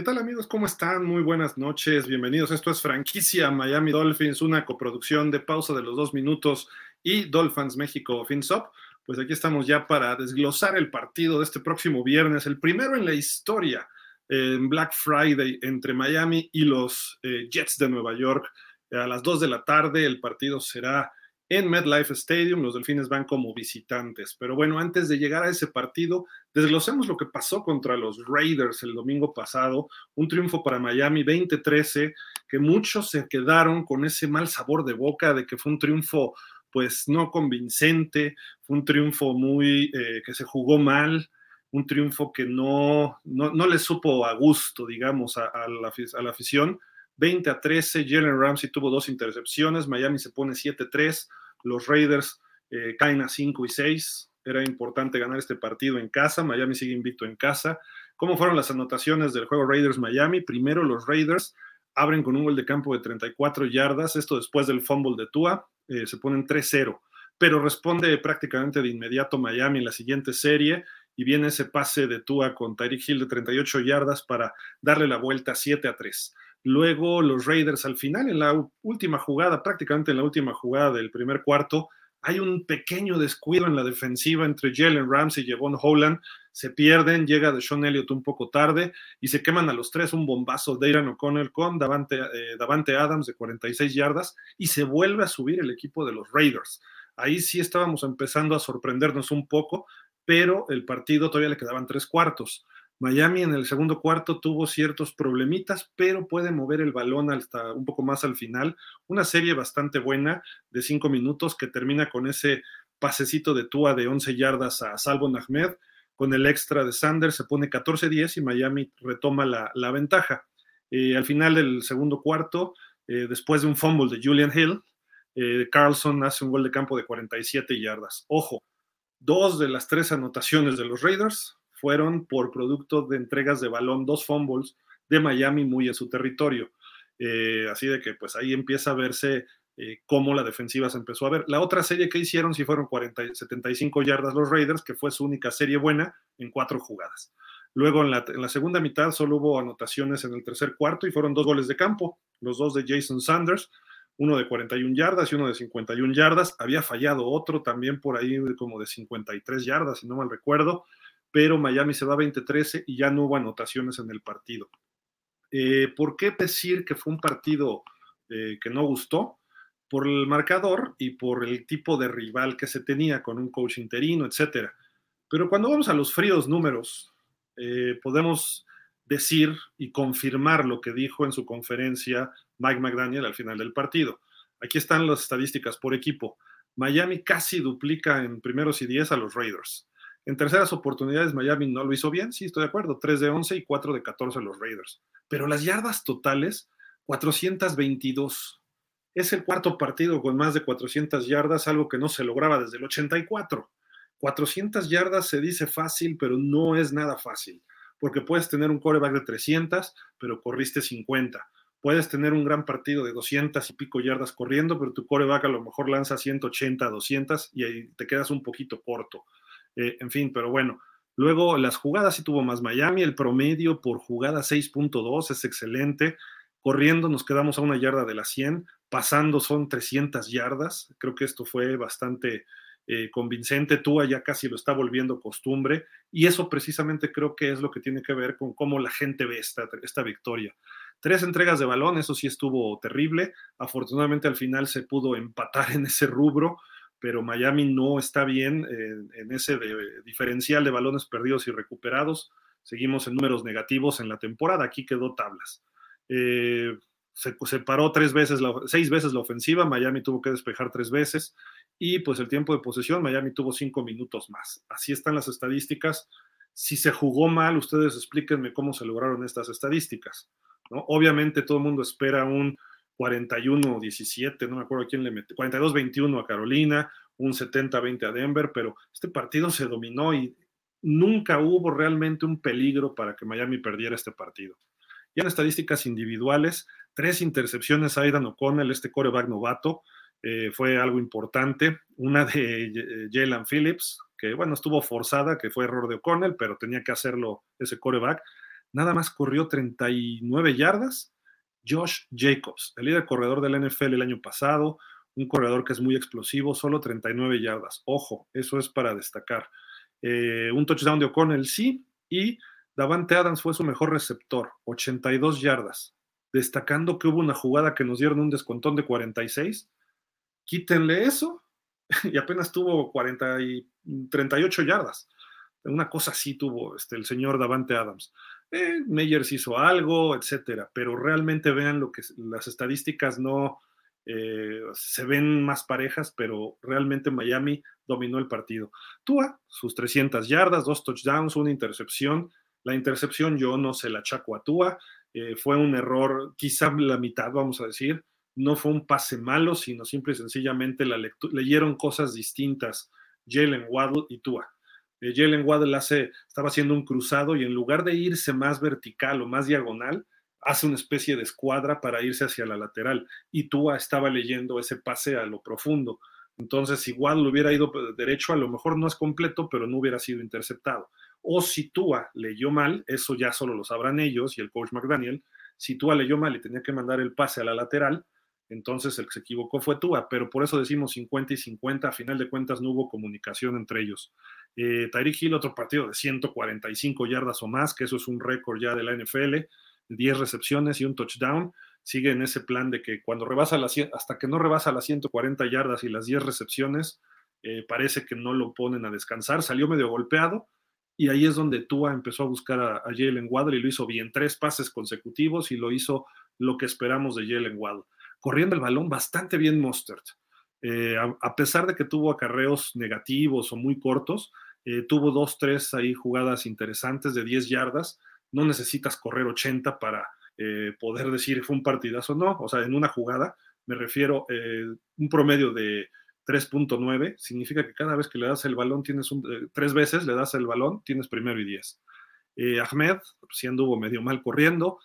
¿Qué tal amigos? ¿Cómo están? Muy buenas noches, bienvenidos. Esto es Franquicia Miami Dolphins, una coproducción de pausa de los dos minutos y Dolphins México FinSop. Pues aquí estamos ya para desglosar el partido de este próximo viernes, el primero en la historia en Black Friday entre Miami y los eh, Jets de Nueva York. A las 2 de la tarde el partido será en MetLife Stadium. Los Delfines van como visitantes. Pero bueno, antes de llegar a ese partido, desglosemos lo que pasó contra los Raiders el domingo pasado. Un triunfo para Miami 20-13, que muchos se quedaron con ese mal sabor de boca de que fue un triunfo pues no convincente, fue un triunfo muy eh, que se jugó mal, un triunfo que no, no, le supo a gusto, digamos, a, la, a la afición. 20 a 13, Jalen Ramsey tuvo dos intercepciones, Miami se pone 7-3, los Raiders eh, caen a 5 y 6. Era importante ganar este partido en casa. Miami sigue invicto en casa. ¿Cómo fueron las anotaciones del juego Raiders-Miami? Primero, los Raiders abren con un gol de campo de 34 yardas. Esto después del fumble de Tua. Eh, se ponen 3-0. Pero responde prácticamente de inmediato Miami en la siguiente serie y viene ese pase de Tua con Tyreek Hill de 38 yardas para darle la vuelta 7 a 3. Luego los Raiders al final, en la última jugada, prácticamente en la última jugada del primer cuarto, hay un pequeño descuido en la defensiva entre Jalen Ramsey y Javon Holland. Se pierden, llega de Elliott un poco tarde y se queman a los tres un bombazo de Aaron O'Connell con Davante, eh, Davante Adams de 46 yardas y se vuelve a subir el equipo de los Raiders. Ahí sí estábamos empezando a sorprendernos un poco, pero el partido todavía le quedaban tres cuartos. Miami en el segundo cuarto tuvo ciertos problemitas, pero puede mover el balón hasta un poco más al final. Una serie bastante buena de cinco minutos que termina con ese pasecito de Tua de 11 yardas a Salvo Ahmed. Con el extra de Sanders se pone 14-10 y Miami retoma la, ventaja. Eh, al final del segundo cuarto, eh, después de un fumble de Julian Hill, eh, Carlson hace un gol de campo de 47 yardas. Ojo, dos de las tres anotaciones de los Raiders fueron por producto de entregas de balón, dos fumbles de Miami muy a su territorio. Eh, así de que pues ahí empieza a verse eh, cómo la defensiva se empezó a ver. La otra serie que hicieron sí fueron 40, 75 yardas los Raiders, que fue su única serie buena en cuatro jugadas. Luego en la, en la, segunda mitad solo hubo anotaciones en el tercer cuarto y fueron dos goles de campo, los dos de Jason Sanders, uno de 41 yardas y uno de 51 yardas. Había fallado otro también por ahí como de 53 yardas, si no mal recuerdo pero Miami se va 20-13 y ya no hubo anotaciones en el partido. Eh, ¿Por qué decir que fue un partido eh, que no gustó? Por el marcador y por el tipo de rival que se tenía con un coach interino, etcétera. Pero cuando vamos a los fríos números, eh, podemos decir y confirmar lo que dijo en su conferencia Mike McDaniel al final del partido. Aquí están las estadísticas por equipo. Miami casi duplica en primeros y diez a los Raiders. En terceras oportunidades, Miami no lo hizo bien, sí, estoy de acuerdo, 3 de 11 y 4 de 14 los Raiders. Pero las yardas totales, 422. Es el cuarto partido con más de 400 yardas, algo que no se lograba desde el 84. 400 yardas se dice fácil, pero no es nada fácil, porque puedes tener un coreback de 300, pero corriste 50. Puedes tener un gran partido de 200 y pico yardas corriendo, pero tu coreback a lo mejor lanza 180, 200 y ahí te quedas un poquito corto. Eh, en fin, pero bueno. Luego las jugadas sí tuvo más Miami, el promedio por jugada 6.2 es excelente. Corriendo nos quedamos a una yarda de la 100, pasando son 300 yardas. Creo que esto fue bastante eh, convincente. Tua ya casi lo está volviendo costumbre y eso precisamente creo que es lo que tiene que ver con cómo la gente ve esta, esta victoria. Tres entregas de balón, eso sí estuvo terrible. Afortunadamente al final se pudo empatar en ese rubro pero Miami no está bien en ese diferencial de balones perdidos y recuperados. Seguimos en números negativos en la temporada. Aquí quedó tablas. Eh, se, paró tres veces, seis veces la ofensiva. Miami tuvo que despejar tres veces. Y pues el tiempo de posesión, Miami tuvo cinco minutos más. Así están las estadísticas. Si se jugó mal, ustedes explíquenme cómo se lograron estas estadísticas. Obviamente todo el mundo espera un 41-17, no me acuerdo quién le metió, 42-21 a Carolina, un 70-20 a Denver, pero este partido se dominó y nunca hubo realmente un peligro para que Miami perdiera este partido. Y en estadísticas individuales, tres intercepciones a Aidan O'Connell, este coreback novato, eh, fue algo importante. Una de Jalen Phillips, que bueno, estuvo forzada, que fue error de O'Connell, pero tenía que hacerlo ese coreback. nada más corrió 39 yardas. Josh Jacobs, el líder corredor del NFL el año pasado, un corredor que es muy explosivo, solo 39 yardas. Ojo, eso es para destacar. Eh, un touchdown de O'Connell sí, y Davante Adams fue su mejor receptor, 82 yardas, destacando que hubo una jugada que nos dieron un descontón de 46. Quítenle eso y apenas tuvo 40 y 38 yardas. Una cosa así tuvo este, el señor Davante Adams. Eh, Meyers hizo algo, etcétera, pero realmente vean lo que las estadísticas no eh, se ven más parejas, pero realmente Miami dominó el partido. Tua, sus 300 yardas, dos touchdowns, una intercepción. La intercepción yo no se la achaco a Tua, eh, fue un error, quizá la mitad, vamos a decir. No fue un pase malo, sino simple y sencillamente la leyeron cosas distintas Jalen Waddle y Tua. Eh, Jalen Waddle hace, estaba haciendo un cruzado y en lugar de irse más vertical o más diagonal, hace una especie de escuadra para irse hacia la lateral. Y Tua estaba leyendo ese pase a lo profundo. Entonces, igual lo hubiera ido derecho, a lo mejor no es completo, pero no hubiera sido interceptado. O si Tua leyó mal, eso ya solo lo sabrán ellos y el coach McDaniel. Si Tua leyó mal y tenía que mandar el pase a la lateral, entonces el que se equivocó fue Tua, pero por eso decimos 50 y 50, a final de cuentas no hubo comunicación entre ellos. Eh, Tyreek Hill, otro partido de 145 yardas o más, que eso es un récord ya de la NFL, 10 recepciones y un touchdown. Sigue en ese plan de que cuando rebasa las, hasta que no rebasa las 140 yardas y las 10 recepciones, eh, parece que no lo ponen a descansar. Salió medio golpeado y ahí es donde Tua empezó a buscar a, Jalen Waddle y lo hizo bien. Tres pases consecutivos y lo hizo lo que esperamos de Jalen Waddle corriendo el balón bastante bien Mostert. Eh, a, pesar de que tuvo acarreos negativos o muy cortos, eh, tuvo dos, tres ahí jugadas interesantes de 10 yardas. No necesitas correr 80 para eh, poder decir fue un partidazo, no. O sea, en una jugada, me refiero un promedio de 3.9, significa que cada vez que le das el balón, tienes tres veces le das el balón, tienes primero y 10. Ahmed, sí anduvo medio mal corriendo,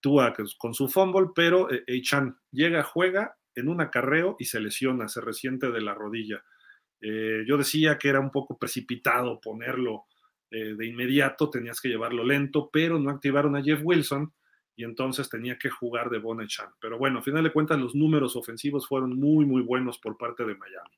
Tua con su fumble, pero eh, Eichan llega, juega en un acarreo y se lesiona, se resiente de la rodilla. Eh, yo decía que era un poco precipitado ponerlo eh, de inmediato, tenías que llevarlo lento, pero no activaron a Jeff Wilson y entonces tenía que jugar de Bonechan. Pero bueno, a final de cuentas los números ofensivos fueron muy, muy buenos por parte de Miami.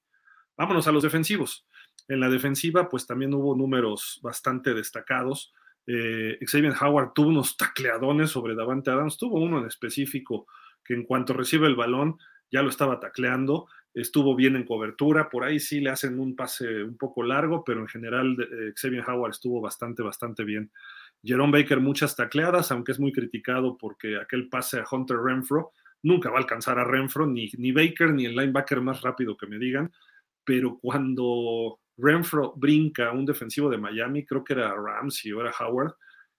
Vámonos a los defensivos. En la defensiva, pues también hubo números bastante destacados. Eh, Xavier Howard tuvo unos tacleadones sobre Davante Adams, tuvo uno en específico que en cuanto recibe el balón ya lo estaba tacleando, estuvo bien en cobertura, por ahí sí le hacen un pase un poco largo, pero en general eh, Xavier Howard estuvo bastante, bastante bien. Jerome Baker muchas tacleadas, aunque es muy criticado porque aquel pase a Hunter Renfro nunca va a alcanzar a Renfro, ni, ni Baker, ni el linebacker más rápido que me digan, pero cuando Renfro brinca un defensivo de Miami, creo que era Ramsey o era Howard,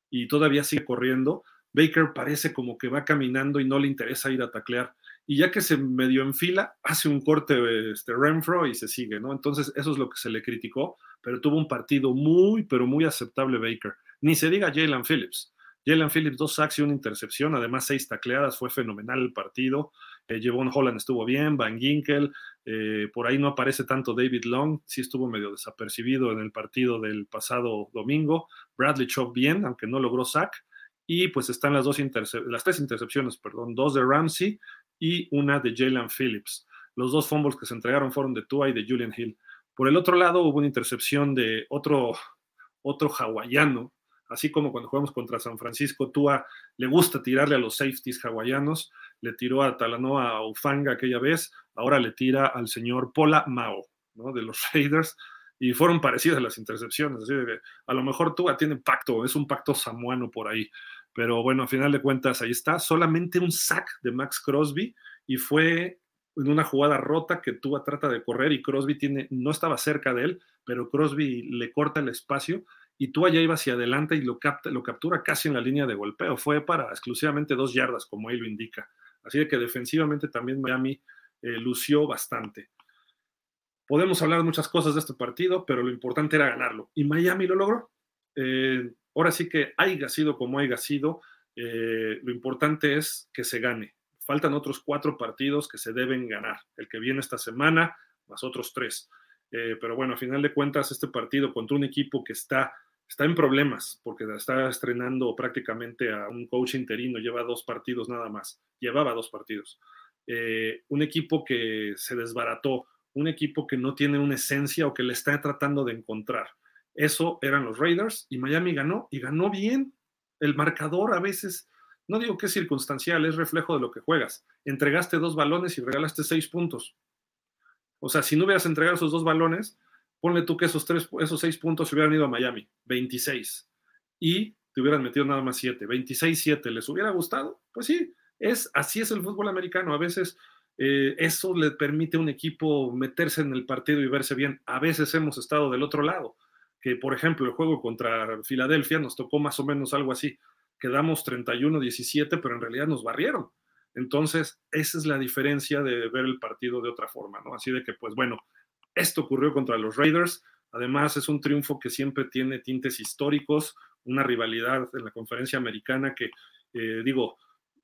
y todavía sigue corriendo. Baker parece como que va caminando y no le interesa ir a taclear. Y ya que se medio enfila, hace un corte este, Renfro y se sigue, ¿no? Entonces, eso es lo que se le criticó, pero tuvo un partido muy, pero muy aceptable Baker. Ni se diga Jalen Phillips. Jalen Phillips, dos sacks y una intercepción, además seis tacleadas, fue fenomenal el partido. Eh, Holland estuvo bien, Van Ginkel, eh, por ahí no aparece tanto David Long, sí estuvo medio desapercibido en el partido del pasado domingo. Bradley Chop bien, aunque no logró sack. Y pues están las, dos las tres intercepciones, perdón, dos de Ramsey y una de Jalen Phillips. Los dos fumbles que se entregaron fueron de Tua y de Julian Hill. Por el otro lado hubo una intercepción de otro, otro hawaiano, así como cuando jugamos contra San Francisco, Tua le gusta tirarle a los safeties hawaianos, le tiró a Talanoa Ufanga aquella vez, ahora le tira al señor Pola Mao, ¿no? de los Raiders, y fueron parecidas las intercepciones, así de a lo mejor Tua tiene pacto, es un pacto samuano por ahí, pero bueno, a final de cuentas ahí está, solamente un sack de Max Crosby, y fue en una jugada rota que Tua trata de correr y Crosby tiene, no estaba cerca de él, pero Crosby le corta el espacio y tú allá iba hacia adelante y lo, capta, lo captura casi en la línea de golpeo. Fue para exclusivamente dos yardas, como ahí lo indica. Así que defensivamente también Miami eh, lució bastante. Podemos hablar de muchas cosas de este partido, pero lo importante era ganarlo. Y Miami lo logró. Eh, ahora sí que haya sido como haya sido, eh, lo importante es que se gane. Faltan otros cuatro partidos que se deben ganar. El que viene esta semana, más otros tres. pero bueno, a final de cuentas, este partido contra un equipo que está está en problemas porque está estrenando prácticamente a un coach interino, lleva dos partidos nada más, llevaba dos partidos. Eh, un equipo que se desbarató, un equipo que no tiene una esencia o que le está tratando de encontrar. Eso eran los Raiders y Miami ganó y ganó bien. El marcador a veces, no digo que es circunstancial, es reflejo de lo que juegas. Entregaste dos balones y regalaste seis puntos. O sea, si no hubieras entregado esos dos balones, ponle tú que esos, tres, esos seis puntos se hubieran ido a Miami, 26. Y te hubieran metido nada más siete, 26-7. ¿Les hubiera gustado? Pues sí, es, así es el fútbol americano. A veces eh, eso le permite a un equipo meterse en el partido y verse bien. A veces hemos estado del otro lado, que por ejemplo el juego contra Filadelfia nos tocó más o menos algo así. Quedamos 31-17, pero en realidad nos barrieron. Entonces, esa es la diferencia de ver el partido de otra forma, ¿no? Así de que, pues bueno, esto ocurrió contra los Raiders. Además, es un triunfo que siempre tiene tintes históricos, una rivalidad en la conferencia americana que, eh, digo,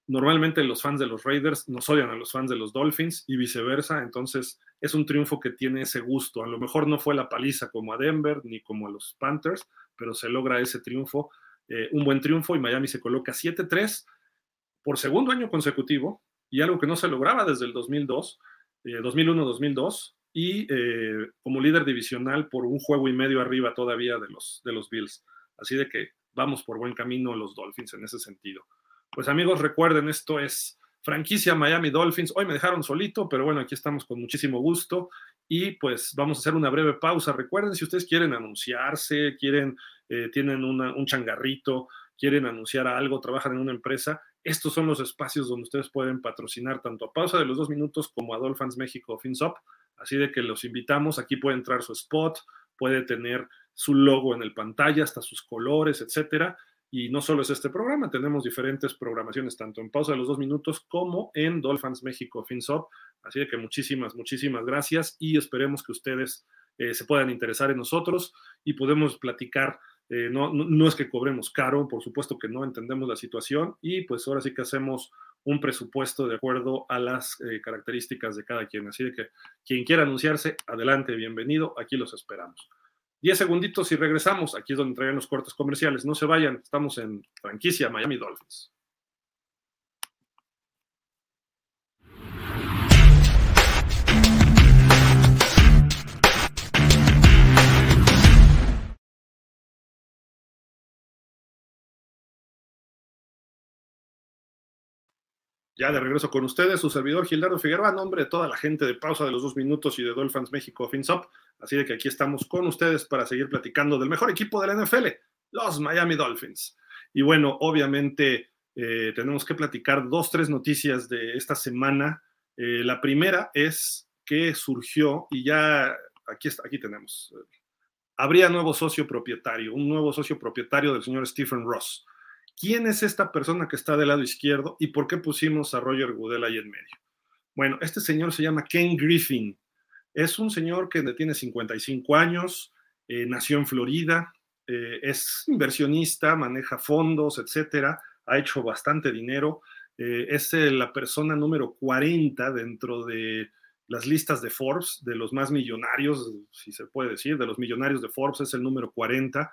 normalmente los fans de los Raiders nos odian a los fans de los Dolphins y viceversa, entonces es un triunfo que tiene ese gusto. A lo mejor no fue la paliza como a Denver ni como a los Panthers, pero se logra ese triunfo, eh, un buen triunfo y Miami se coloca 7-3 por segundo año consecutivo y algo que no se lograba desde el 2002, 2001-2002 eh, y eh, como líder divisional por un juego y medio arriba todavía de los, de los Bills. Así de que vamos por buen camino los Dolphins en ese sentido. Pues amigos, recuerden, esto es franquicia Miami Dolphins. Hoy me dejaron solito, pero bueno, aquí estamos con muchísimo gusto y pues vamos a hacer una breve pausa. Recuerden, si ustedes quieren anunciarse, quieren, eh, tienen un changarrito, quieren anunciar algo, trabajan en una empresa, estos son los espacios donde ustedes pueden patrocinar tanto a Pausa de los Dos Minutos como a Dolphins México FinSop. Así de que los invitamos, aquí puede entrar su spot, puede tener su logo en el pantalla, hasta sus colores, etcétera. Y no solo es este programa, tenemos diferentes programaciones tanto en pausa de los dos minutos como en Dolphins México FinSop. Así que muchísimas, muchísimas gracias y esperemos que ustedes eh, se puedan interesar en nosotros y podemos platicar. Eh, no, no, es que cobremos caro, por supuesto que no entendemos la situación y pues ahora sí que hacemos un presupuesto de acuerdo a las eh, características de cada quien. Así de que quien quiera anunciarse, adelante, bienvenido, aquí los esperamos. Diez segunditos y regresamos. Aquí es donde traen los cortes comerciales. No se vayan, estamos en franquicia Miami Dolphins. Ya de regreso con ustedes, su servidor Gildardo Figueroa, nombre de toda la gente de Pausa de los Dos Minutos y de Dolphins México FinSop. Así de que aquí estamos con ustedes para seguir platicando del mejor equipo de la NFL, los Miami Dolphins. Y bueno, obviamente eh, tenemos que platicar dos, tres noticias de esta semana. Eh, la primera es que surgió, y ya aquí, está, aquí tenemos, habría nuevo socio propietario, un nuevo socio propietario del señor Stephen Ross. ¿Quién es esta persona que está del lado izquierdo y por qué pusimos a Roger Goodell ahí en medio? Bueno, este señor se llama Ken Griffin. Es un señor que tiene 55 años, eh, nació en Florida, eh, es inversionista, maneja fondos, etcétera, ha hecho bastante dinero. Eh, es la persona número 40 dentro de las listas de Forbes, de los más millonarios, si se puede decir, de los millonarios de Forbes, es el número 40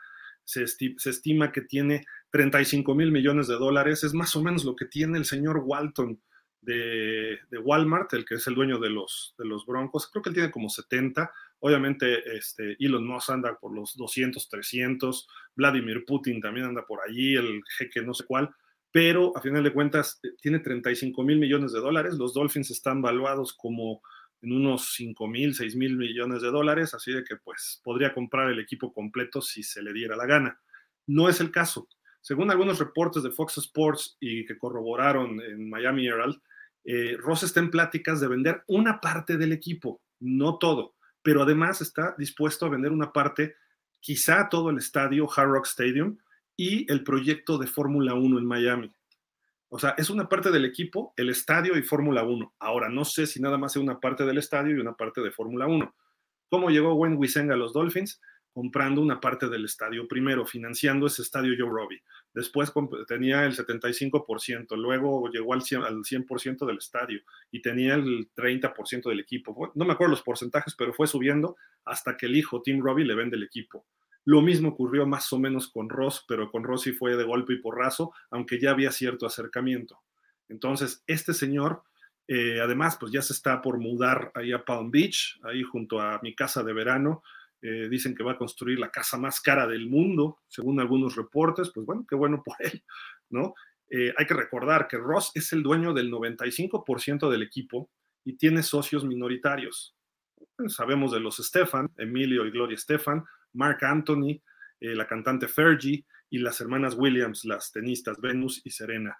se, estima que tiene 35 mil millones de dólares, es más o menos lo que tiene el señor Walton de, Walmart, el que es el dueño de los, de los Broncos, creo que él tiene como 70, obviamente este, Elon Musk anda por los 200, 300, Vladimir Putin también anda por allí, el jeque no sé cuál, pero a final de cuentas eh, tiene 35 mil millones de dólares, los Dolphins están valuados como en unos 5 mil, 6 mil millones de dólares, así de que pues podría comprar el equipo completo si se le diera la gana. No es el caso. Según algunos reportes de Fox Sports y que corroboraron en Miami Herald, eh, Ross está en pláticas de vender una parte del equipo, no todo, pero además está dispuesto a vender una parte, quizá todo el estadio Hard Rock Stadium y el proyecto de Fórmula 1 en Miami. O sea, es una parte del equipo, el estadio y Fórmula 1. Ahora, no sé si nada más es una parte del estadio y una parte de Fórmula 1. ¿Cómo llegó Wayne Wisenga a los Dolphins? Comprando una parte del estadio primero, financiando ese estadio Joe Robbie. Después tenía el 75%, luego llegó al 100%, del estadio y tenía el 30% del equipo. No me acuerdo los porcentajes, pero fue subiendo hasta que el hijo Tim Robbie le vende el equipo. Lo mismo ocurrió más o menos con Ross, pero con Ross sí fue de golpe y porrazo, aunque ya había cierto acercamiento. Entonces, este señor, eh, además, pues ya se está por mudar ahí a Palm Beach, ahí junto a mi casa de verano. Eh, dicen que va a construir la casa más cara del mundo, según algunos reportes. Pues bueno, qué bueno por él, ¿no? Eh, hay que recordar que Ross es el dueño del 95% del equipo y tiene socios minoritarios. sabemos de los Stefan, Emilio y Gloria Stefan, Mark Anthony, la cantante Fergie y las hermanas Williams, las tenistas Venus y Serena.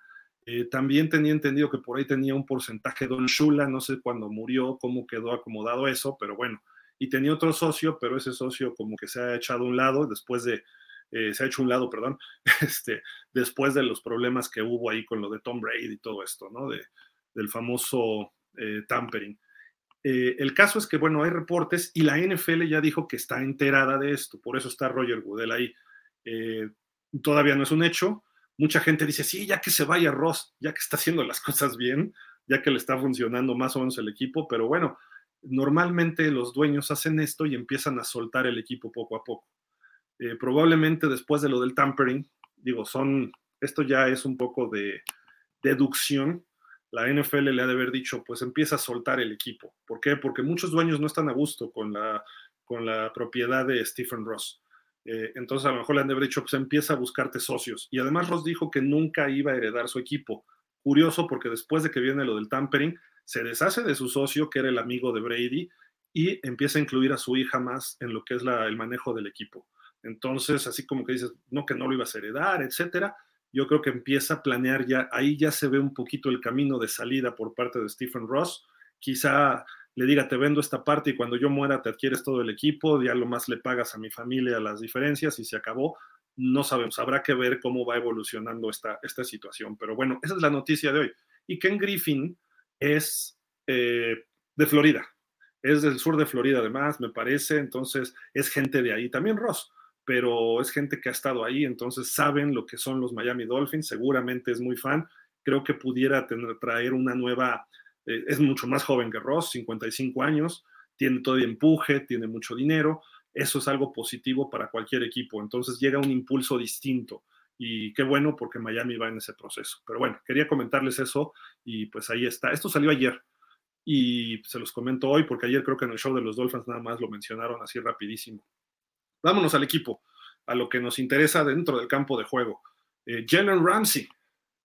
Eh, también tenía entendido que por ahí tenía un porcentaje Don Shula, no sé cuándo murió, cómo quedó acomodado eso, pero bueno. Y tenía otro socio, pero ese socio como que se ha echado a un lado después de, eh, se ha hecho un lado, perdón, este, después de los problemas que hubo ahí con lo de Tom Brady y todo esto, ¿no? De, del famoso eh, tampering. El caso es que, bueno, hay reportes y la NFL ya dijo que está enterada de esto, por eso está Roger Goodell ahí. todavía no es un hecho, mucha gente dice, sí, ya que se vaya Ross, ya que está haciendo las cosas bien, ya que le está funcionando más o menos el equipo, pero bueno, normalmente los dueños hacen esto y empiezan a soltar el equipo poco a poco. Eh, probablemente después de lo del tampering, digo, son, esto ya es un poco de deducción, la NFL le ha de haber dicho, pues empieza a soltar el equipo. ¿Por qué? Porque muchos dueños no están a gusto con la, con la propiedad de Stephen Ross. Eh, entonces a lo mejor le han de haber dicho, pues empieza a buscarte socios. Y además Ross dijo que nunca iba a heredar su equipo. Curioso porque después de que viene lo del tampering, se deshace de su socio, que era el amigo de Brady, y empieza a incluir a su hija más en lo que es el manejo del equipo. Entonces, así como que dices, no, que no lo ibas a heredar, etcétera, yo creo que empieza a planear ya, ahí ya se ve un poquito el camino de salida por parte de Stephen Ross. Quizá le diga, te vendo esta parte y cuando yo muera te adquieres todo el equipo, ya lo más le pagas a mi familia las diferencias y se acabó. No sabemos, habrá que ver cómo va evolucionando esta, esta situación. Pero bueno, esa es la noticia de hoy. Y Ken Griffin es eh, de Florida, es del sur de Florida además, me parece, entonces es gente de ahí. También Ross, pero es gente que ha estado ahí, entonces saben lo que son los Miami Dolphins, seguramente es muy fan. Creo que pudiera tener, traer una nueva eh, es mucho más joven que Ross, 55 años, tiene todo el empuje, tiene mucho dinero, eso es algo positivo para cualquier equipo, entonces llega un impulso distinto y qué bueno porque Miami va en ese proceso. Pero bueno, quería comentarles eso y pues ahí está. Esto salió ayer y se los comento hoy porque ayer creo que en el show de los Dolphins nada más lo mencionaron así rapidísimo. Vámonos al equipo, a lo que nos interesa dentro del campo de juego. Eh, Jalen Ramsey,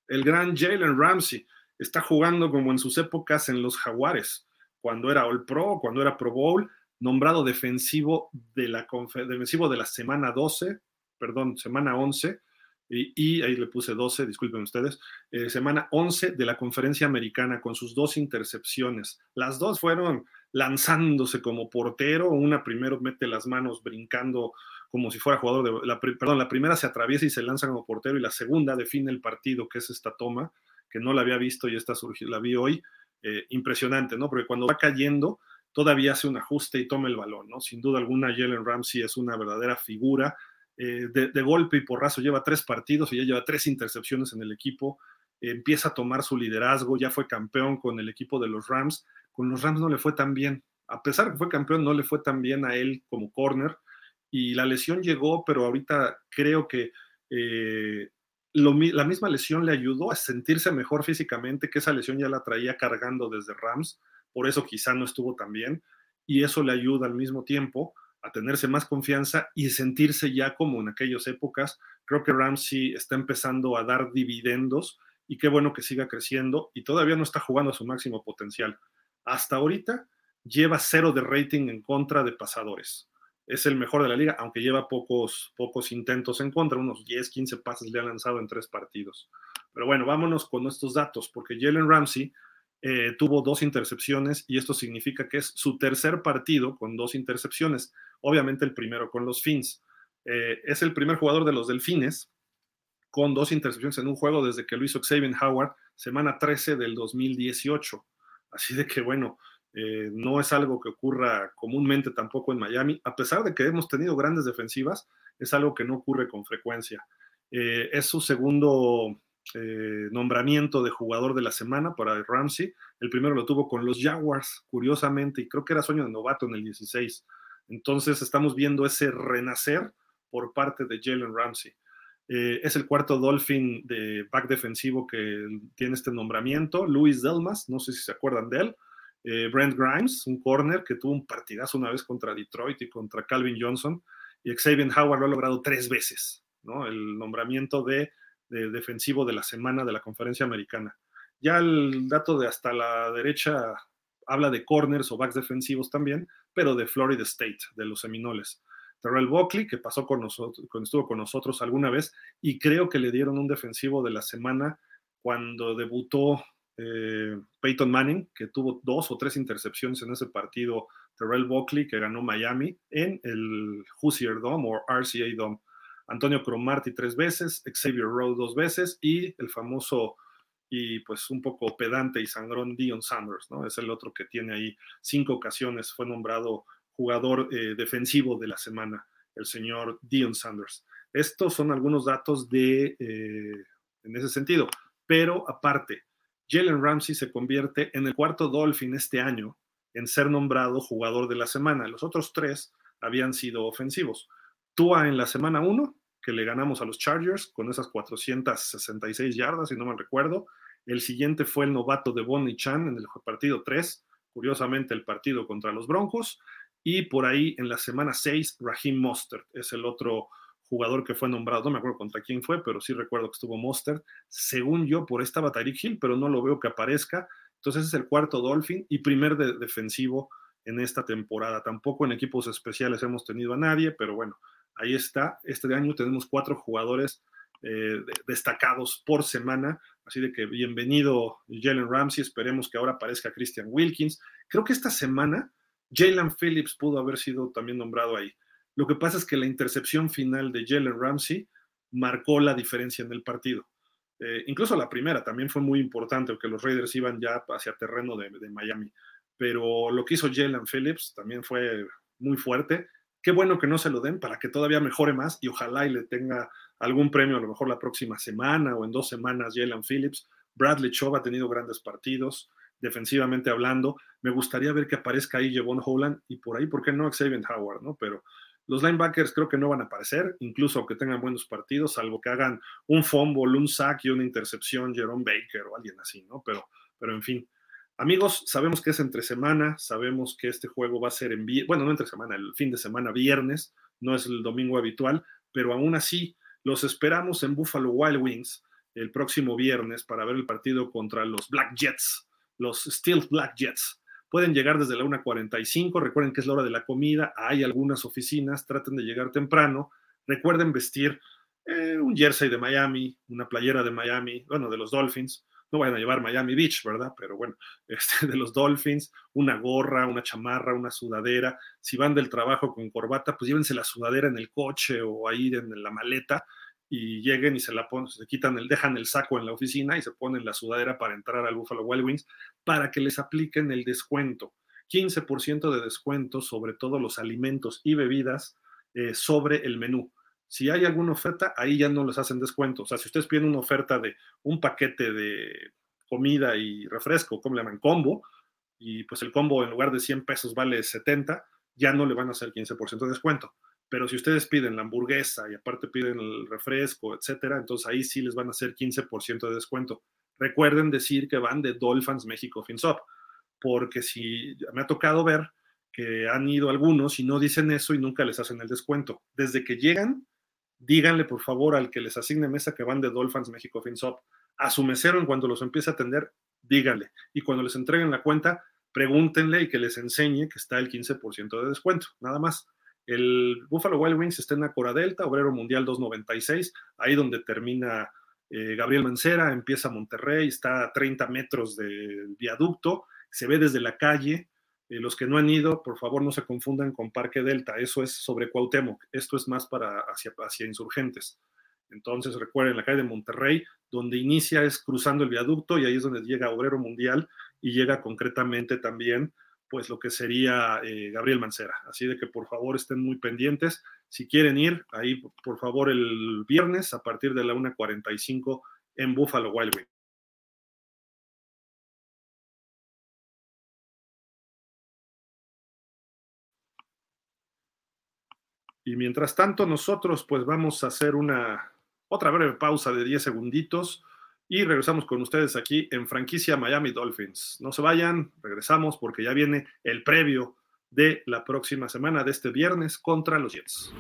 el gran Jalen Ramsey está jugando como en sus épocas en los Jaguares, cuando era All Pro, cuando era Pro Bowl, nombrado defensivo de la, defensivo de la semana 12, perdón, semana 11, y, ahí le puse 12, disculpen ustedes, eh, semana 11 de la conferencia americana con sus dos intercepciones. Las dos fueron lanzándose como portero, una primero mete las manos brincando como si fuera jugador de, la, perdón, la primera se atraviesa y se lanza como portero y la segunda define el partido, que es esta toma que no la había visto y esta la vi hoy, eh, impresionante, ¿no? Porque cuando va cayendo, todavía hace un ajuste y toma el balón, ¿no? Sin duda alguna, Jalen Ramsey es una verdadera figura. Eh, de, golpe y porrazo lleva tres partidos y ya lleva tres intercepciones en el equipo. empieza a tomar su liderazgo, ya fue campeón con el equipo de los Rams. Con los Rams no le fue tan bien. A pesar de que fue campeón, no le fue tan bien a él como corner. Y la lesión llegó, pero ahorita creo que eh, la misma lesión le ayudó a sentirse mejor físicamente, que esa lesión ya la traía cargando desde Rams, por eso quizá no estuvo tan bien, y eso le ayuda al mismo tiempo a tenerse más confianza y sentirse ya como en aquellas épocas. Creo que Ramsey está empezando a dar dividendos y qué bueno que siga creciendo y todavía no está jugando a su máximo potencial. Hasta ahorita lleva cero de rating en contra de pasadores es el mejor de la liga, aunque lleva pocos, pocos intentos en contra, unos 10, 15 pases le ha lanzado en tres partidos. Pero bueno, vámonos con estos datos, porque Jalen Ramsey eh, tuvo dos intercepciones y esto significa que es su tercer partido con dos intercepciones. Obviamente el primero con los Fins. Eh, es el primer jugador de los Delfines con dos intercepciones en un juego desde que lo hizo Xavier Howard, semana 13 del 2018. Así de que bueno, eh, no es algo que ocurra comúnmente tampoco en Miami, a pesar de que hemos tenido grandes defensivas, es algo que no ocurre con frecuencia. Eh, es su segundo eh, nombramiento de jugador de la semana para Ramsey. El primero lo tuvo con los Jaguars, curiosamente, y creo que era sueño de novato en el 16. Entonces estamos viendo ese renacer por parte de Jalen Ramsey. Eh, es el cuarto Dolphin de back defensivo que tiene este nombramiento. Luis Delmas, no sé si se acuerdan de él. Eh, Brent Grimes, un corner que tuvo un partidazo una vez contra Detroit y contra Calvin Johnson. Y Xavier Howard lo ha logrado tres veces, ¿no? El nombramiento de, de defensivo de la semana de la conferencia americana. Ya el dato de hasta la derecha habla de corners o backs defensivos también, pero de Florida State, de los Seminoles. Terrell Buckley, que pasó con nosotros, estuvo con nosotros alguna vez, y creo que le dieron un defensivo de la semana cuando debutó eh, Peyton Manning, que tuvo dos o tres intercepciones en ese partido, Terrell Buckley, que ganó Miami en el Hoosier Dome o RCA Dome. Antonio Cromarty tres veces, Xavier Rowe dos veces y el famoso y pues un poco pedante y sangrón Dion Sanders, ¿no? Es el otro que tiene ahí cinco ocasiones, fue nombrado jugador eh, defensivo de la semana, el señor Dion Sanders. Estos son algunos datos de, eh, en ese sentido, pero aparte, Jalen Ramsey se convierte en el cuarto Dolphin este año en ser nombrado jugador de la semana. Los otros tres habían sido ofensivos. Tua en la semana uno, que le ganamos a los Chargers con esas 466 yardas, si no me recuerdo. El siguiente fue el novato de Bonnie Chan en el partido 3, curiosamente el partido contra los Broncos. Y por ahí en la semana 6, Raheem Mostert es el otro jugador que fue nombrado, no me acuerdo contra quién fue, pero sí recuerdo que estuvo Mostert. Según yo, por esta Tyreek Hill, pero no lo veo que aparezca. Entonces es el cuarto Dolphin y primer defensivo en esta temporada. Tampoco en equipos especiales hemos tenido a nadie, pero bueno, ahí está. Este año tenemos cuatro jugadores eh, destacados por semana. Así de que bienvenido Jalen Ramsey. Esperemos que ahora aparezca Christian Wilkins. Creo que esta semana Jalen Phillips pudo haber sido también nombrado ahí. Lo que pasa es que la intercepción final de Jalen Ramsey marcó la diferencia en el partido. Eh, incluso la primera también fue muy importante, porque los Raiders iban ya hacia terreno de, de Miami. Pero lo que hizo Jalen Phillips también fue muy fuerte. Qué bueno que no se lo den para que todavía mejore más y ojalá y le tenga algún premio a lo mejor la próxima semana o en dos semanas Jalen Phillips. Bradley Chubb ha tenido grandes partidos defensivamente hablando. Me gustaría ver que aparezca ahí Jevon Holland y por ahí, ¿por qué no Xavier Howard? ¿no? Pero los linebackers creo que no van a aparecer, incluso aunque tengan buenos partidos, salvo que hagan un fumble, un sack y una intercepción, Jerome Baker o alguien así, ¿no? Pero, pero en fin. Amigos, sabemos que es entre semana, sabemos que este juego va a ser en, bueno, no entre semana, el fin de semana, viernes, no es el domingo habitual, pero aún así los esperamos en Buffalo Wild Wings el próximo viernes para ver el partido contra los Black Jets, los Steel Black Jets. Pueden llegar desde la 1.45, recuerden que es la hora de la comida, hay algunas oficinas, traten de llegar temprano, recuerden vestir eh, un jersey de Miami, una playera de Miami, bueno, de los Dolphins, no vayan a llevar Miami Beach, ¿verdad? Pero bueno, este, de los Dolphins, una gorra, una chamarra, una sudadera. Si van del trabajo con corbata, pues llévense la sudadera en el coche o ahí en la maleta y lleguen y se la ponen, se quitan el, dejan el saco en la oficina y se ponen la sudadera para entrar al Buffalo Wild Wings para que les apliquen el descuento. 15% de descuento sobre todos los alimentos y bebidas eh, sobre el menú. Si hay alguna oferta, ahí ya no les hacen descuento. O sea, si ustedes piden una oferta de un paquete de comida y refresco, como le llaman combo, y pues el combo en lugar de 100 pesos vale 70, ya no le van a hacer 15% de descuento. Pero si ustedes piden la hamburguesa y aparte piden el refresco, etcétera, entonces ahí sí les van a hacer 15% de descuento. Recuerden decir que van de Dolphins México FinSop, porque si me ha tocado ver que han ido algunos y no dicen eso y nunca les hacen el descuento. Desde que llegan, díganle por favor al que les asigne mesa que van de Dolphins México FinSop. A su mesero en cuanto los empiece a atender, díganle. Y cuando les entreguen la cuenta, pregúntenle y que les enseñe que está el 15% de descuento, nada más. El Buffalo Wild Wings está en Acora Delta, Obrero Mundial 296, ahí donde termina eh, Gabriel Mancera, empieza Monterrey, está a 30 metros del viaducto, se ve desde la calle, eh, los que no han ido, por favor, no se confundan con Parque Delta. Eso es sobre Cuauhtémoc. Esto es más para hacia, hacia insurgentes. Entonces, recuerden, la calle de Monterrey, donde inicia es cruzando el viaducto y ahí es donde llega Obrero Mundial y llega concretamente también, pues, lo que sería eh, Gabriel Mancera. Así de que, por favor, estén muy pendientes. Si quieren ir, ahí, por favor, el viernes a partir de la 1.45 en Buffalo Wild Wings. Y mientras tanto, nosotros pues vamos a hacer una otra breve pausa de 10 segunditos y regresamos con ustedes aquí en franquicia Miami Dolphins. No se vayan, regresamos porque ya viene el previo de la próxima semana de este viernes contra los Jets.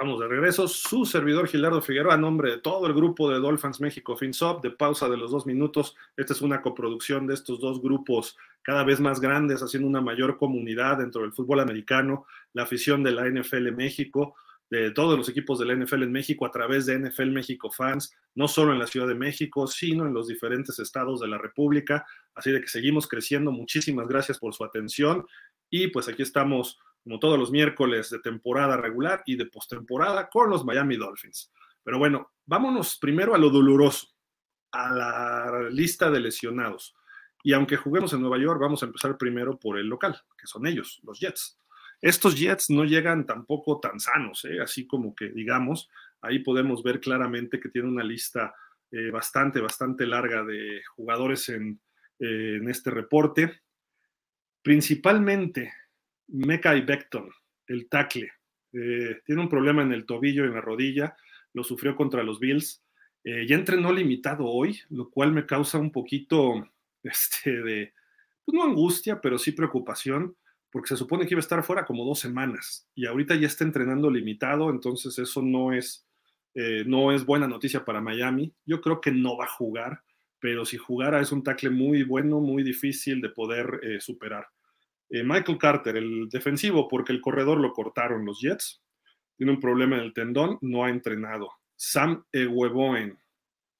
Estamos de regreso. Su servidor Gilardo Figueroa, a nombre de todo el grupo de Dolphins México FinSop, de pausa de los dos minutos. Esta es una coproducción de estos dos grupos cada vez más grandes, haciendo una mayor comunidad dentro del fútbol americano, la afición de la NFL México, de todos los equipos de la NFL en México a través de NFL México Fans, no solo en la Ciudad de México, sino en los diferentes estados de la República. Así de que seguimos creciendo. Muchísimas gracias por su atención. Y pues aquí estamos como todos los miércoles de temporada regular y de postemporada con los Miami Dolphins. Pero bueno, vámonos primero a lo doloroso, a la lista de lesionados. Y aunque juguemos en Nueva York, vamos a empezar primero por el local, que son ellos, los Jets. Estos Jets no llegan tampoco tan sanos, ¿eh? así como que digamos, ahí podemos ver claramente que tiene una lista eh, bastante, bastante larga de jugadores en, eh, en este reporte. Principalmente Mekai Beckton, el tackle. Eh, tiene un problema en el tobillo y en la rodilla, lo sufrió contra los Bills. Eh, ya entrenó limitado hoy, lo cual me causa un poquito este, de, pues no angustia, pero sí preocupación, porque se supone que iba a estar fuera como dos semanas y ahorita ya está entrenando limitado, entonces eso no es, eh, no es buena noticia para Miami. Yo creo que no va a jugar, pero si jugara es un tackle muy bueno, muy difícil de poder superar. Eh, Michael Carter, el defensivo, porque el corredor lo cortaron los Jets. Tiene un problema en el tendón, no ha entrenado. Sam Eweboen,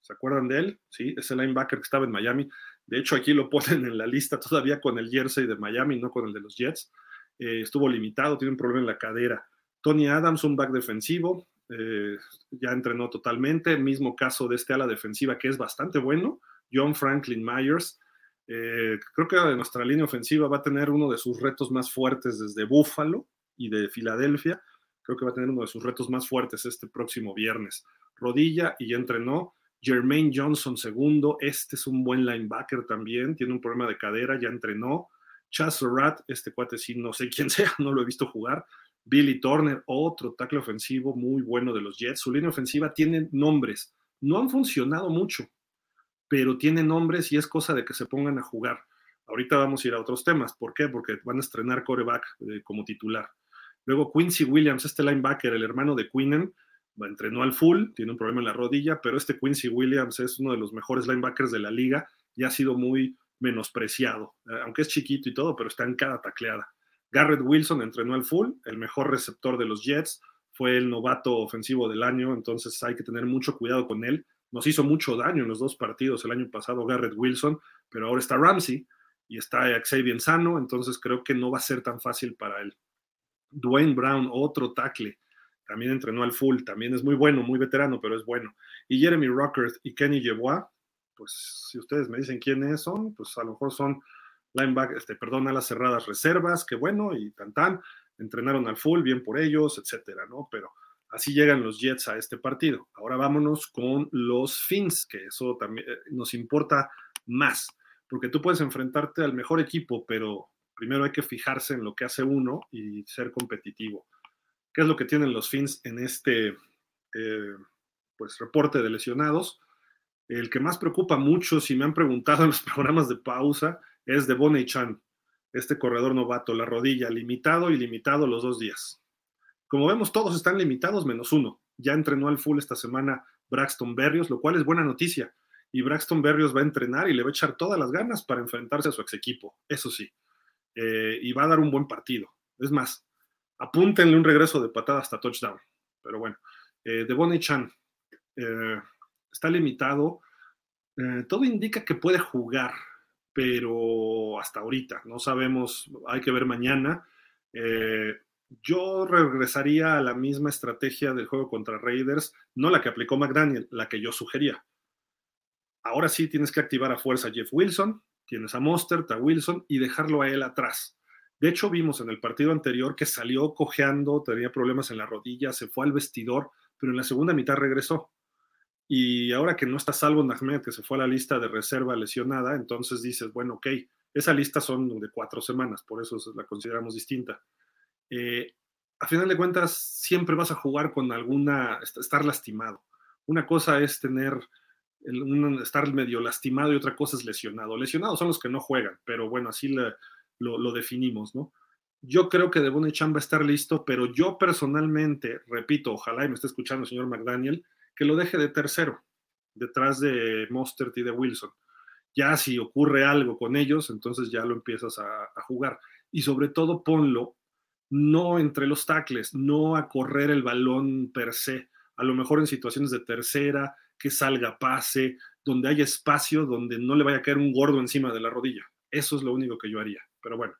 ¿se acuerdan de él? Sí, es el linebacker que estaba en Miami. De hecho, aquí lo ponen en la lista todavía con el jersey de Miami, no con el de los Jets. Eh, estuvo limitado, tiene un problema en la cadera. Tony Adams, un back defensivo, eh, ya entrenó totalmente. Mismo caso de este ala defensiva que es bastante bueno. John Franklin Myers, eh, creo que nuestra línea ofensiva va a tener uno de sus retos más fuertes desde Buffalo y de Filadelfia. Creo que va a tener uno de sus retos más fuertes este próximo viernes. Rodilla y ya entrenó. Jermaine Johnson segundo, este es un buen linebacker también, tiene un problema de cadera, ya entrenó. Chas Rat, este cuate sí, no sé quién sea, no lo he visto jugar. Billy Turner, otro tackle ofensivo muy bueno de los Jets. Su línea ofensiva tiene nombres, no han funcionado mucho, pero tiene nombres y es cosa de que se pongan a jugar. Ahorita vamos a ir a otros temas. ¿Por qué? Porque van a estrenar coreback eh, como titular. Luego Quincy Williams, este linebacker, el hermano de Quinnen, entrenó al full, tiene un problema en la rodilla, pero este Quincy Williams es uno de los mejores linebackers de la liga y ha sido muy menospreciado, eh, aunque es chiquito y todo, pero está en cada tacleada. Garrett Wilson entrenó al full, el mejor receptor de los Jets, fue el novato ofensivo del año, entonces hay que tener mucho cuidado con él. Nos hizo mucho daño en los dos partidos el año pasado Garrett Wilson, pero ahora está Ramsey y está Xavier Sano, entonces creo que no va a ser tan fácil para él. Dwayne Brown, otro tackle, también entrenó al full, también es muy bueno, muy veterano, pero es bueno. Y Jeremy Rockert y Kenny Yeboah, pues si ustedes me dicen quiénes son, pues a lo mejor son linebacker, este, perdón, a las cerradas reservas, que bueno, y tan tan, entrenaron al full, bien por ellos, etcétera, ¿no? Pero Así llegan los Jets a este partido. Ahora vámonos con los Fins, que eso también eh, nos importa más, porque tú puedes enfrentarte al mejor equipo, pero primero hay que fijarse en lo que hace uno y ser competitivo. ¿Qué es lo que tienen los Fins en este eh, pues, reporte de lesionados? El que más preocupa mucho, si me han preguntado en los programas de pausa, es de Bonnie Chan, este corredor novato, la rodilla, limitado y limitado los dos días. Como vemos, todos están limitados menos uno. Ya entrenó al full esta semana Braxton Berrios, lo cual es buena noticia. Y Braxton Berrios va a entrenar y le va a echar todas las ganas para enfrentarse a su ex equipo, eso sí. Eh, y va a dar un buen partido. Es más, apúntenle un regreso de patada hasta touchdown. Pero bueno, eh, Devon Chan eh, está limitado. Eh, todo indica que puede jugar, pero hasta ahorita no sabemos. Hay que ver mañana. Yo regresaría a la misma estrategia del juego contra Raiders, no la que aplicó McDaniel, la que yo sugería. Ahora sí tienes que activar a fuerza a Jeff Wilson, tienes a Mostert, a Wilson y dejarlo a él atrás. De hecho, vimos en el partido anterior que salió cojeando, tenía problemas en la rodilla, se fue al vestidor pero en la segunda mitad regresó. Y ahora que no está Salvo Ahmed, que se fue a la lista de reserva lesionada, entonces dices, bueno, ok, esa lista son de cuatro semanas, por eso la consideramos distinta. Eh, a final de cuentas, siempre vas a jugar con alguna, estar lastimado. Una cosa es tener, estar medio lastimado y otra cosa es lesionado. Lesionados son los que no juegan, pero bueno, así lo, definimos, ¿no? Yo creo que de Chan va estar listo, pero yo personalmente, repito, ojalá y me esté escuchando el señor McDaniel, que lo deje de tercero, detrás de Mostert y de Wilson. Ya si ocurre algo con ellos, entonces ya lo empiezas a jugar. Y sobre todo ponlo no entre los tackles, no a correr el balón per se, a lo mejor en situaciones de tercera, que salga pase, donde haya espacio, donde no le vaya a caer un gordo encima de la rodilla. Eso es lo único que yo haría. Pero bueno,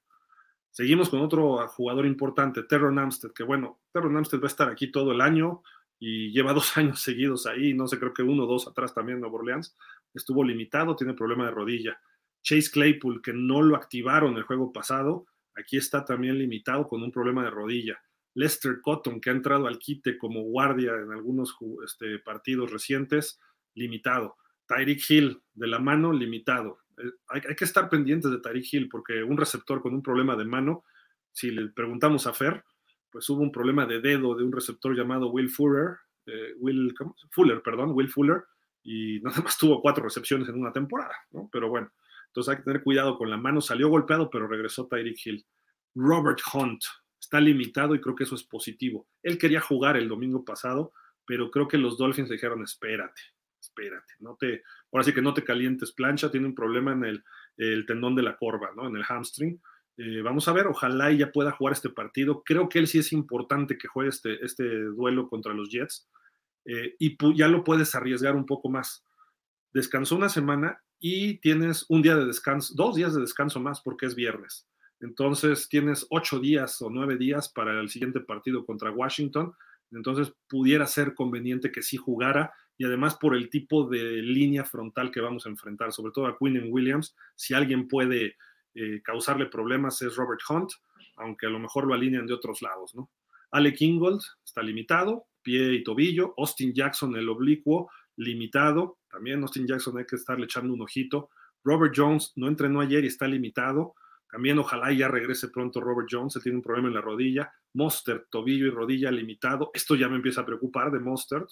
seguimos con otro jugador importante, Terron Amstead, que bueno, Terron Amstead va a estar aquí todo el año y lleva dos años seguidos ahí, no sé, creo que uno o dos atrás también en Nueva Orleans, estuvo limitado, tiene problema de rodilla. Chase Claypool, que no lo activaron el juego pasado, Aquí está también limitado con un problema de rodilla. Lester Cotton, que ha entrado al quite como guardia en algunos este, partidos recientes, limitado. Tyreek Hill, de la mano, limitado. Eh, hay, que estar pendientes de Tyreek Hill porque un receptor con un problema de mano, si le preguntamos a Fer, pues hubo un problema de dedo de un receptor llamado Will Fuller, eh, Will, Fuller, perdón, Will Fuller, y nada más tuvo cuatro recepciones en una temporada, ¿no? Pero bueno, entonces hay que tener cuidado con la mano. Salió golpeado, pero regresó Tyreek Hill. Robert Hunt está limitado y creo que eso es positivo. Él quería jugar el domingo pasado, pero creo que los Dolphins dijeron, espérate, espérate, no te, ahora sí que no te calientes plancha, tiene un problema en el, tendón de la corva, ¿no? En el hamstring. Eh, vamos a ver, ojalá ya pueda jugar este partido. Creo que él sí es importante que juegue este, este duelo contra los Jets eh, y ya lo puedes arriesgar un poco más. Descansó una semana y tienes un día de descanso, dos días de descanso más porque es viernes. Entonces tienes ocho días o nueve días para el siguiente partido contra Washington. Entonces pudiera ser conveniente que sí jugara y además por el tipo de línea frontal que vamos a enfrentar, sobre todo a Quinn Williams, si alguien puede eh, causarle problemas es Robert Hunt, aunque a lo mejor lo alinean de otros lados, ¿no? Alec Ingold está limitado, pie y tobillo, Austin Jackson el oblicuo, limitado. También Austin Jackson hay que estarle echando un ojito. Robert Jones no entrenó ayer y está limitado. También ojalá ya regrese pronto Robert Jones, él tiene un problema en la rodilla. Monster, tobillo y rodilla limitado. Esto ya me empieza a preocupar de Monster.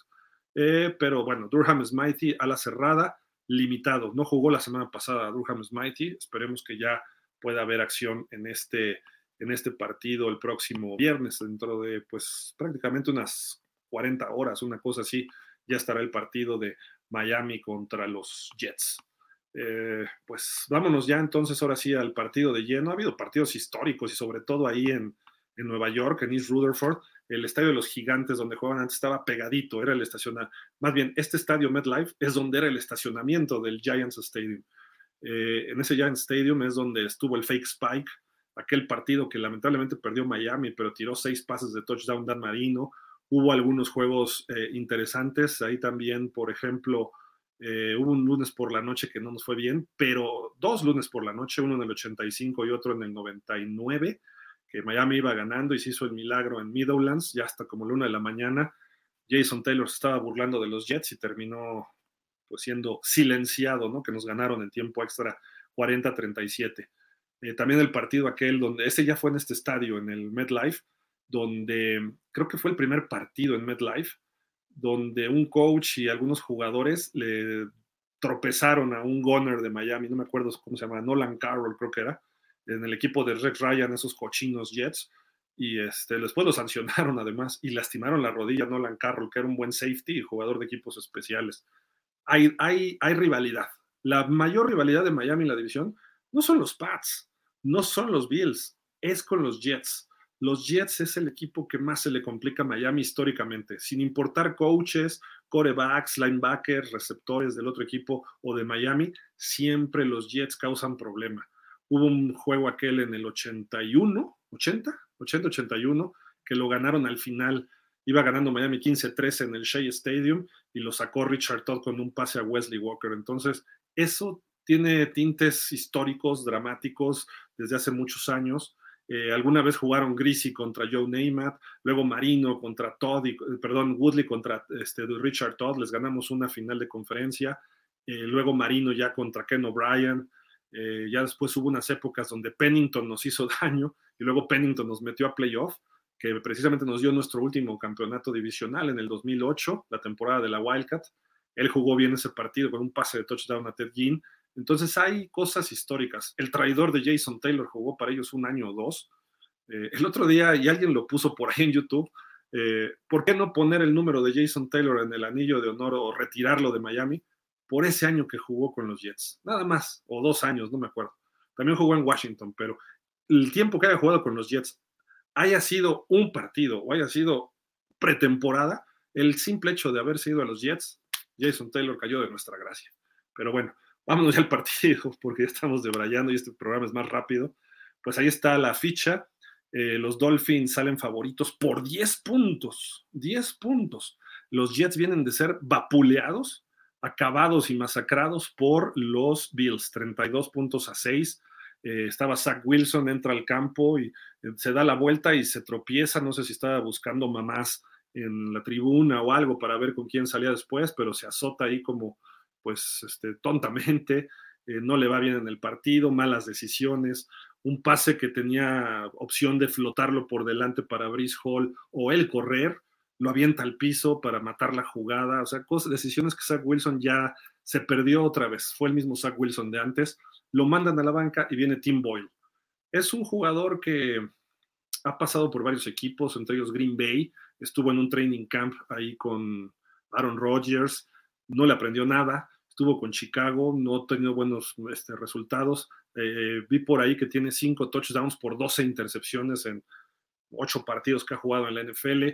Eh, pero bueno, Durham Smithy a la cerrada, limitado. No jugó la semana pasada Durham Smithy. Esperemos que ya pueda haber acción en este, en este partido el próximo viernes, dentro de pues prácticamente unas 40 horas, una cosa así ya estará el partido de Miami contra los Jets. Eh, pues vámonos ya entonces ahora sí al partido de lleno. Ha habido partidos históricos y sobre todo ahí en, Nueva York, en East Rutherford, el estadio de los gigantes donde jugaban antes estaba pegadito, era el estacionamiento. Más bien, este estadio MetLife es donde era el estacionamiento del Giants Stadium. Eh, en ese Giants Stadium es donde estuvo el fake spike, aquel partido que lamentablemente perdió Miami, pero tiró seis pases de touchdown Dan Marino. Hubo algunos juegos eh, interesantes, ahí también, por ejemplo, eh, hubo un lunes por la noche que no nos fue bien, pero dos lunes por la noche, uno en el 85 y otro en el 99, que Miami iba ganando y se hizo el milagro en Meadowlands, ya hasta como la una de la mañana. Jason Taylor estaba burlando de los Jets y terminó pues siendo silenciado, ¿no? Que nos ganaron en tiempo extra 40-37. Eh, también el partido aquel donde, ese ya fue en este estadio, en el MetLife, donde creo que fue el primer partido en MetLife, donde un coach y algunos jugadores le tropezaron a un gunner de Miami, no me acuerdo cómo se llama, Nolan Carroll creo que era, en el equipo de Rex Ryan, esos cochinos Jets, y este, después lo sancionaron además y lastimaron la rodilla a Nolan Carroll, que era un buen safety y jugador de equipos especiales. Hay, hay, hay rivalidad. La mayor rivalidad de Miami en la división no son los Pats, no son los Bills, es con los Jets los Jets es el equipo que más se le complica a Miami históricamente, sin importar coaches, corebacks, linebackers, receptores del otro equipo o de Miami, siempre los Jets causan problema. Hubo un juego aquel en el 81, 80, 80-81, que lo ganaron al final. Iba ganando Miami 15-13 en el Shea Stadium y lo sacó Richard Todd con un pase a Wesley Walker. Entonces, eso tiene tintes históricos, dramáticos desde hace muchos años Eh, alguna vez jugaron Greasy contra Joe Namath, luego Marino contra Todd, y, perdón, Woodley contra este, Richard Todd, les ganamos una final de conferencia. luego Marino ya contra Ken O'Brien. ya después hubo unas épocas donde Pennington nos hizo daño y luego Pennington nos metió a playoff que precisamente nos dio nuestro último campeonato divisional en el 2008, la temporada de la Wildcat. Él jugó bien ese partido con un pase de touchdown a Ted Ginn. Entonces hay cosas históricas. El traidor de Jason Taylor jugó para ellos un año o dos. Eh, el otro día, y alguien lo puso por ahí en YouTube, eh, ¿por qué no poner el número de Jason Taylor en el anillo de honor o retirarlo de Miami? Por ese año que jugó con los Jets. Nada más, o dos años, no me acuerdo. También jugó en Washington, pero el tiempo que haya jugado con los Jets haya sido un partido o haya sido pretemporada, el simple hecho de haber sido a los Jets, Jason Taylor cayó de nuestra gracia. Pero bueno, vámonos ya al partido porque ya estamos debrayando y este programa es más rápido. Pues ahí está la ficha. Eh, los Dolphins salen favoritos por 10 puntos. 10 puntos. Los Jets vienen de ser vapuleados, acabados y masacrados por los Bills. 32 puntos a 6. Eh, estaba Zach Wilson, entra al campo y eh, se da la vuelta y se tropieza, no sé si estaba buscando mamás en la tribuna o algo para ver con quién salía después, pero se azota ahí como pues este, tontamente, eh, no le va bien en el partido, malas decisiones, un pase que tenía opción de flotarlo por delante para Brice Hall o él correr, lo avienta al piso para matar la jugada, o sea, decisiones que Zach Wilson ya se perdió otra vez, fue el mismo Zach Wilson de antes, lo mandan a la banca y viene Tim Boyle. Es un jugador que ha pasado por varios equipos, entre ellos Green Bay, estuvo en un training camp ahí con Aaron Rodgers, no le aprendió nada, estuvo con Chicago, no ha tenido buenos este, resultados. Eh, vi por ahí que tiene cinco touchdowns por 12 intercepciones en ocho partidos que ha jugado en la NFL.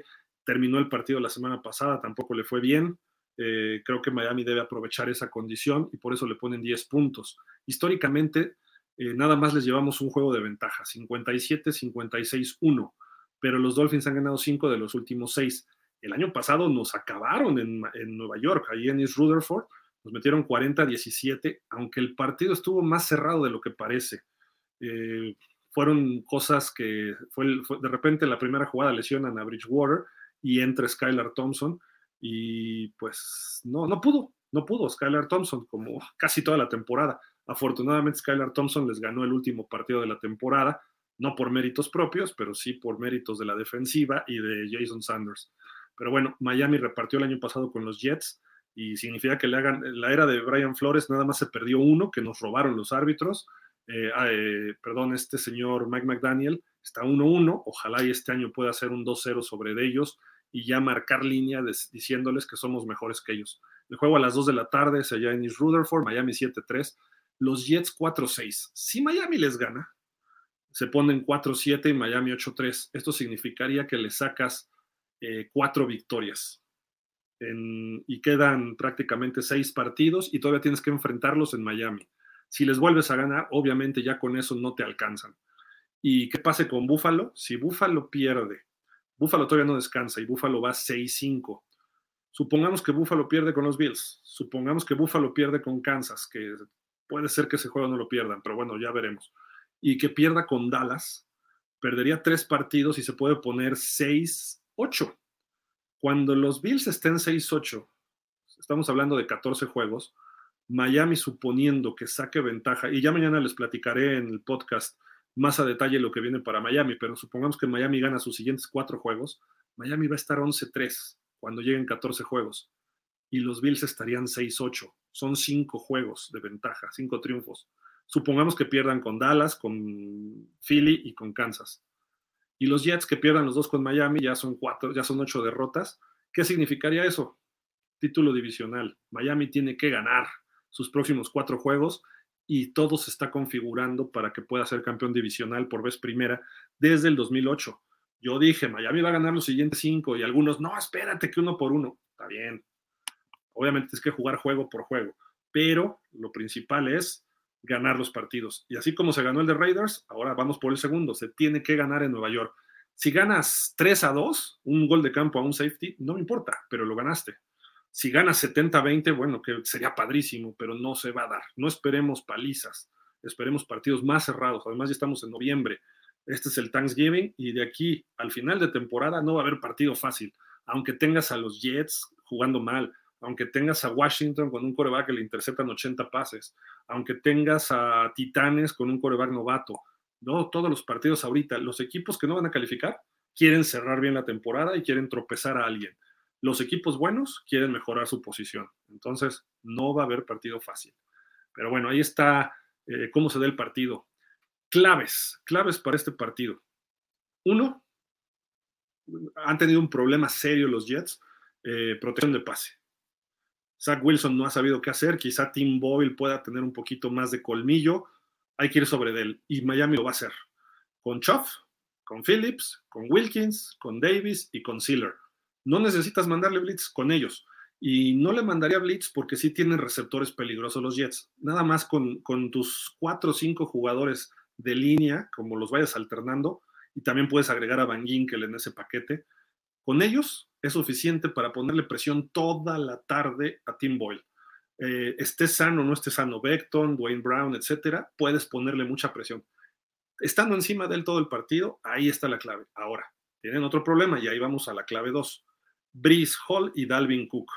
Terminó el partido la semana pasada, tampoco le fue bien. Eh, creo que Miami debe aprovechar esa condición y por eso le ponen 10 puntos. Históricamente, eh, nada más les llevamos un juego de ventaja, 57-56-1, pero los Dolphins han ganado 5 de los últimos 6. El año pasado nos acabaron en, Nueva York, ahí en East Rutherford, nos metieron 40-17, aunque el partido estuvo más cerrado de lo que parece. Eh, fueron cosas que fue, de repente la primera jugada lesionan a Bridgewater y entra Skylar Thompson y pues no, no pudo, no pudo Skylar Thompson como casi toda la temporada. Afortunadamente Skylar Thompson les ganó el último partido de la temporada, no por méritos propios, pero sí por méritos de la defensiva y de Jason Sanders. Pero bueno, Miami repartió el año pasado con los Jets y significa que le hagan la era de Brian Flores nada más se perdió uno que nos robaron los árbitros. Eh, ah, eh, perdón, este señor Mike McDaniel está 1-1. Ojalá y este año pueda hacer un 2-0 sobre de ellos y ya marcar línea diciéndoles que somos mejores que ellos. El juego a las 2 de la tarde es allá en East Rutherford, Miami 7-3, los Jets 4-6. Si Miami les gana, se ponen 4-7 y Miami 8-3. Esto significaría que le sacas eh, cuatro victorias. y quedan prácticamente seis partidos y todavía tienes que enfrentarlos en Miami. Si les vuelves a ganar, obviamente ya con eso no te alcanzan. ¿Y qué pase con Buffalo? Si Buffalo pierde Buffalo todavía no descansa y Buffalo va 6-5. Supongamos que Buffalo pierde con los Bills. Supongamos que Buffalo pierde con Kansas, que puede ser que ese juego no lo pierdan, pero bueno, ya veremos. Y que pierda con Dallas, perdería tres partidos y se puede poner 6-8. Cuando los Bills estén 6-8, estamos hablando de 14 juegos, Miami suponiendo que saque ventaja, y ya mañana les platicaré en el podcast más a detalle lo que viene para Miami, pero supongamos que Miami gana sus siguientes cuatro juegos, Miami va a estar 11-3 cuando lleguen 14 juegos y los Bills estarían 6-8. Son cinco juegos de ventaja, cinco triunfos. Supongamos que pierdan con Dallas, con Philly y con Kansas. Y los Jets que pierdan los dos con Miami ya son cuatro, ya son ocho derrotas. ¿Qué significaría eso? Título divisional. Miami tiene que ganar sus próximos cuatro juegos y todo se está configurando para que pueda ser campeón divisional por vez primera desde el 2008. Yo dije, Miami va a ganar los siguientes cinco y algunos, no, espérate que uno por uno. Está bien. Obviamente es que jugar juego por juego, pero lo principal es ganar los partidos. Y así como se ganó el de Raiders, ahora vamos por el segundo. Se tiene que ganar en Nueva York. Si ganas 3 a 2, un gol de campo a un safety, no me importa, pero lo ganaste. Si gana 70-20, bueno, que sería padrísimo, pero no se va a dar. No esperemos palizas, esperemos partidos más cerrados. Además, ya estamos en noviembre. Este es el Thanksgiving y de aquí al final de temporada no va a haber partido fácil, aunque tengas a los Jets jugando mal, aunque tengas a Washington con un coreback que le interceptan 80 pases, aunque tengas a Titanes con un coreback novato, no, todos los partidos ahorita, los equipos que no van a calificar quieren cerrar bien la temporada y quieren tropezar a alguien. Los equipos buenos quieren mejorar su posición. Entonces, no va a haber partido fácil. Pero bueno, ahí está eh, cómo se da el partido. Claves, claves para este partido. Uno, han tenido un problema serio los Jets, eh, protección de pase. Zach Wilson no ha sabido qué hacer, quizá Tim Boyle pueda tener un poquito más de colmillo, hay que ir sobre él y Miami lo va a hacer. Con Choff, con Phillips, con Wilkins, con Davis y con Sealer. No necesitas mandarle blitz con ellos. Y no le mandaría blitz porque sí tienen receptores peligrosos los Jets. Nada más con, con tus cuatro o cinco jugadores de línea, como los vayas alternando, y también puedes agregar a Van Ginkel en ese paquete. Con ellos es suficiente para ponerle presión toda la tarde a Tim Boyle. Eh, esté sano o no esté sano, Beckton, Dwayne Brown, etcétera, puedes ponerle mucha presión. Estando encima de él todo el partido, ahí está la clave. Ahora, tienen otro problema y ahí vamos a la clave 2. Brice Hall y Dalvin Cook.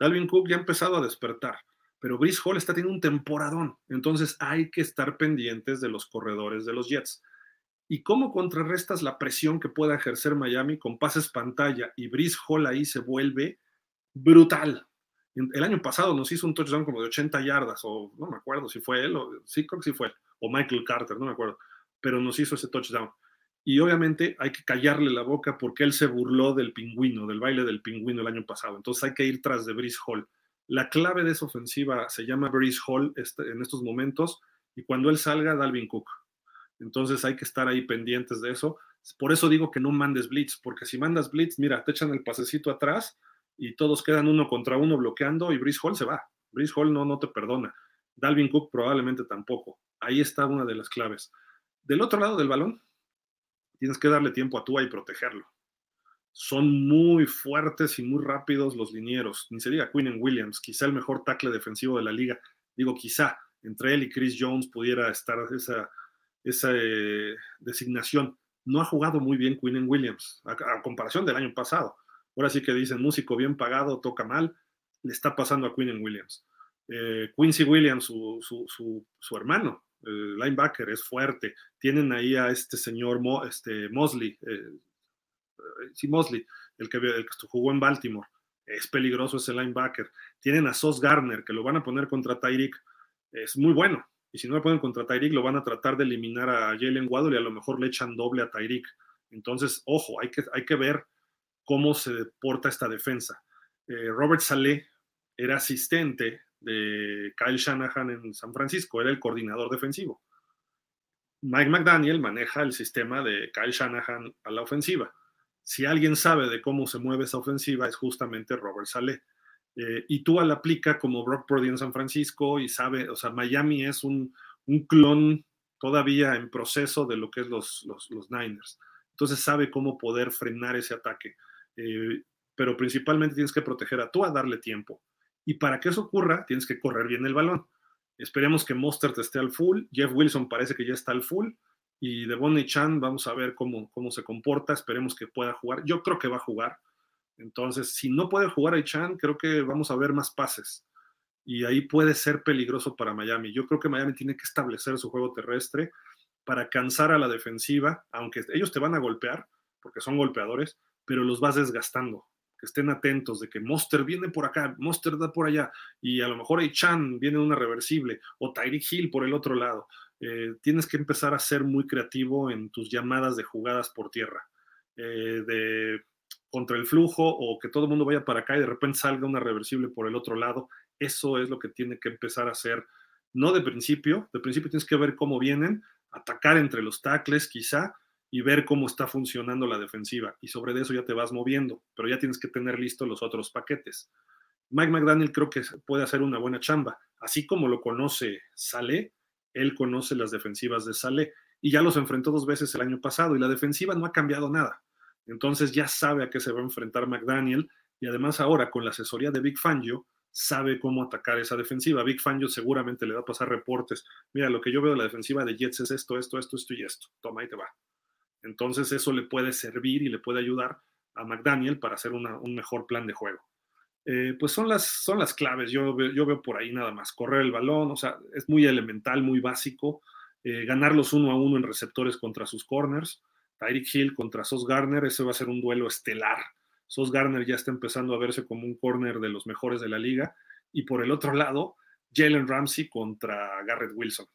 Dalvin Cook ya ha empezado a despertar, pero Brice Hall está teniendo un temporadón. Entonces hay que estar pendientes de los corredores de los Jets. ¿Y cómo contrarrestas la presión que pueda ejercer Miami con pases pantalla? Y Brice Hall ahí se vuelve brutal. El año pasado nos hizo un touchdown como de 80 yardas, o no me acuerdo si fue él, o sí creo que sí fue él, o Michael Carter, no me acuerdo, pero nos hizo ese touchdown. Y obviamente hay que callarle la boca porque él se burló del pingüino, del baile del pingüino el año pasado. Entonces hay que ir tras de Brice Hall. La clave de esa ofensiva se llama Brice Hall este, en estos momentos y cuando él salga, Dalvin Cook. Entonces hay que estar ahí pendientes de eso. Por eso digo que no mandes blitz, porque si mandas blitz, mira, te echan el pasecito atrás y todos quedan uno contra uno bloqueando y Brice Hall se va. Brice Hall no, no te perdona. Dalvin Cook probablemente tampoco. Ahí está una de las claves. Del otro lado del balón, tienes que darle tiempo a Tua y protegerlo. Son muy fuertes y muy rápidos los linieros. Ni se diga Quinn Williams, quizá el mejor tackle defensivo de la liga. Digo, quizá entre él y Chris Jones pudiera estar esa, esa eh, designación. No ha jugado muy bien Quinn Williams, a comparación del año pasado ahora sí que dicen músico bien pagado, toca mal, le está pasando a Quinn Williams. Eh, Quincy Williams, su, hermano, el linebacker, es fuerte. Tienen ahí a este señor este, Mosley, eh, eh, sí, Mosley, el que, el que jugó en Baltimore. Es peligroso ese linebacker. Tienen a Sos Garner, que lo van a poner contra Tyreek. Es muy bueno. Y si no lo ponen contra Tyreek, lo van a tratar de eliminar a Jalen Waddle y a lo mejor le echan doble a Tyreek. Entonces, ojo, hay que, hay que ver cómo se porta esta defensa. Eh, Robert Saleh era asistente de Kyle Shanahan en San Francisco, era el coordinador defensivo. Mike McDaniel maneja el sistema de Kyle Shanahan a la ofensiva. Si alguien sabe de cómo se mueve esa ofensiva es justamente Robert Saleh. Eh, y tú la aplica como Brock Purdy en San Francisco y sabe, o sea, Miami es un, clon todavía en proceso de lo que es los, los, los Niners. Entonces sabe cómo poder frenar ese ataque. Eh, pero principalmente tienes que proteger a tú, a darle tiempo. Y para que eso ocurra, tienes que correr bien el balón. Esperemos que Mostert esté al full. Jeff Wilson parece que ya está al full. Y de Bonnie Chan, vamos a ver cómo, cómo se comporta. Esperemos que pueda jugar. Yo creo que va a jugar. Entonces, si no puede jugar a Chan, creo que vamos a ver más pases. Y ahí puede ser peligroso para Miami. Yo creo que Miami tiene que establecer su juego terrestre para cansar a la defensiva, aunque ellos te van a golpear, porque son golpeadores, pero los vas desgastando. Que estén atentos de que Monster viene por acá, Monster da por allá, y a lo mejor Chan viene una reversible, o Tyreek Hill por el otro lado. Eh, tienes que empezar a ser muy creativo en tus llamadas de jugadas por tierra, eh, de contra el flujo o que todo el mundo vaya para acá y de repente salga una reversible por el otro lado. Eso es lo que tiene que empezar a hacer, no de principio, de principio tienes que ver cómo vienen, atacar entre los tackles quizá, y ver cómo está funcionando la defensiva. Y sobre eso ya te vas moviendo, pero ya tienes que tener listos los otros paquetes. Mike McDaniel creo que puede hacer una buena chamba. Así como lo conoce Sale, él conoce las defensivas de Sale y ya los enfrentó dos veces el año pasado y la defensiva no ha cambiado nada. Entonces ya sabe a qué se va a enfrentar McDaniel y además ahora con la asesoría de Big Fangio sabe cómo atacar esa defensiva. Big Fangio seguramente le va a pasar reportes. Mira, lo que yo veo de la defensiva de Jets es esto, esto, esto, esto y esto. Toma, ahí te va Entonces eso le puede servir y le puede ayudar a McDaniel para hacer un mejor plan de juego. Eh, pues son las, son las claves, yo, yo veo por ahí nada más, correr el balón, o sea, es muy elemental, muy básico, eh, ganarlos uno a uno en receptores contra sus corners, Tyreek Hill contra Sos Garner, ese va a ser un duelo estelar. Sos Garner ya está empezando a verse como un corner de los mejores de la liga. Y por el otro lado, Jalen Ramsey contra Garrett Wilson.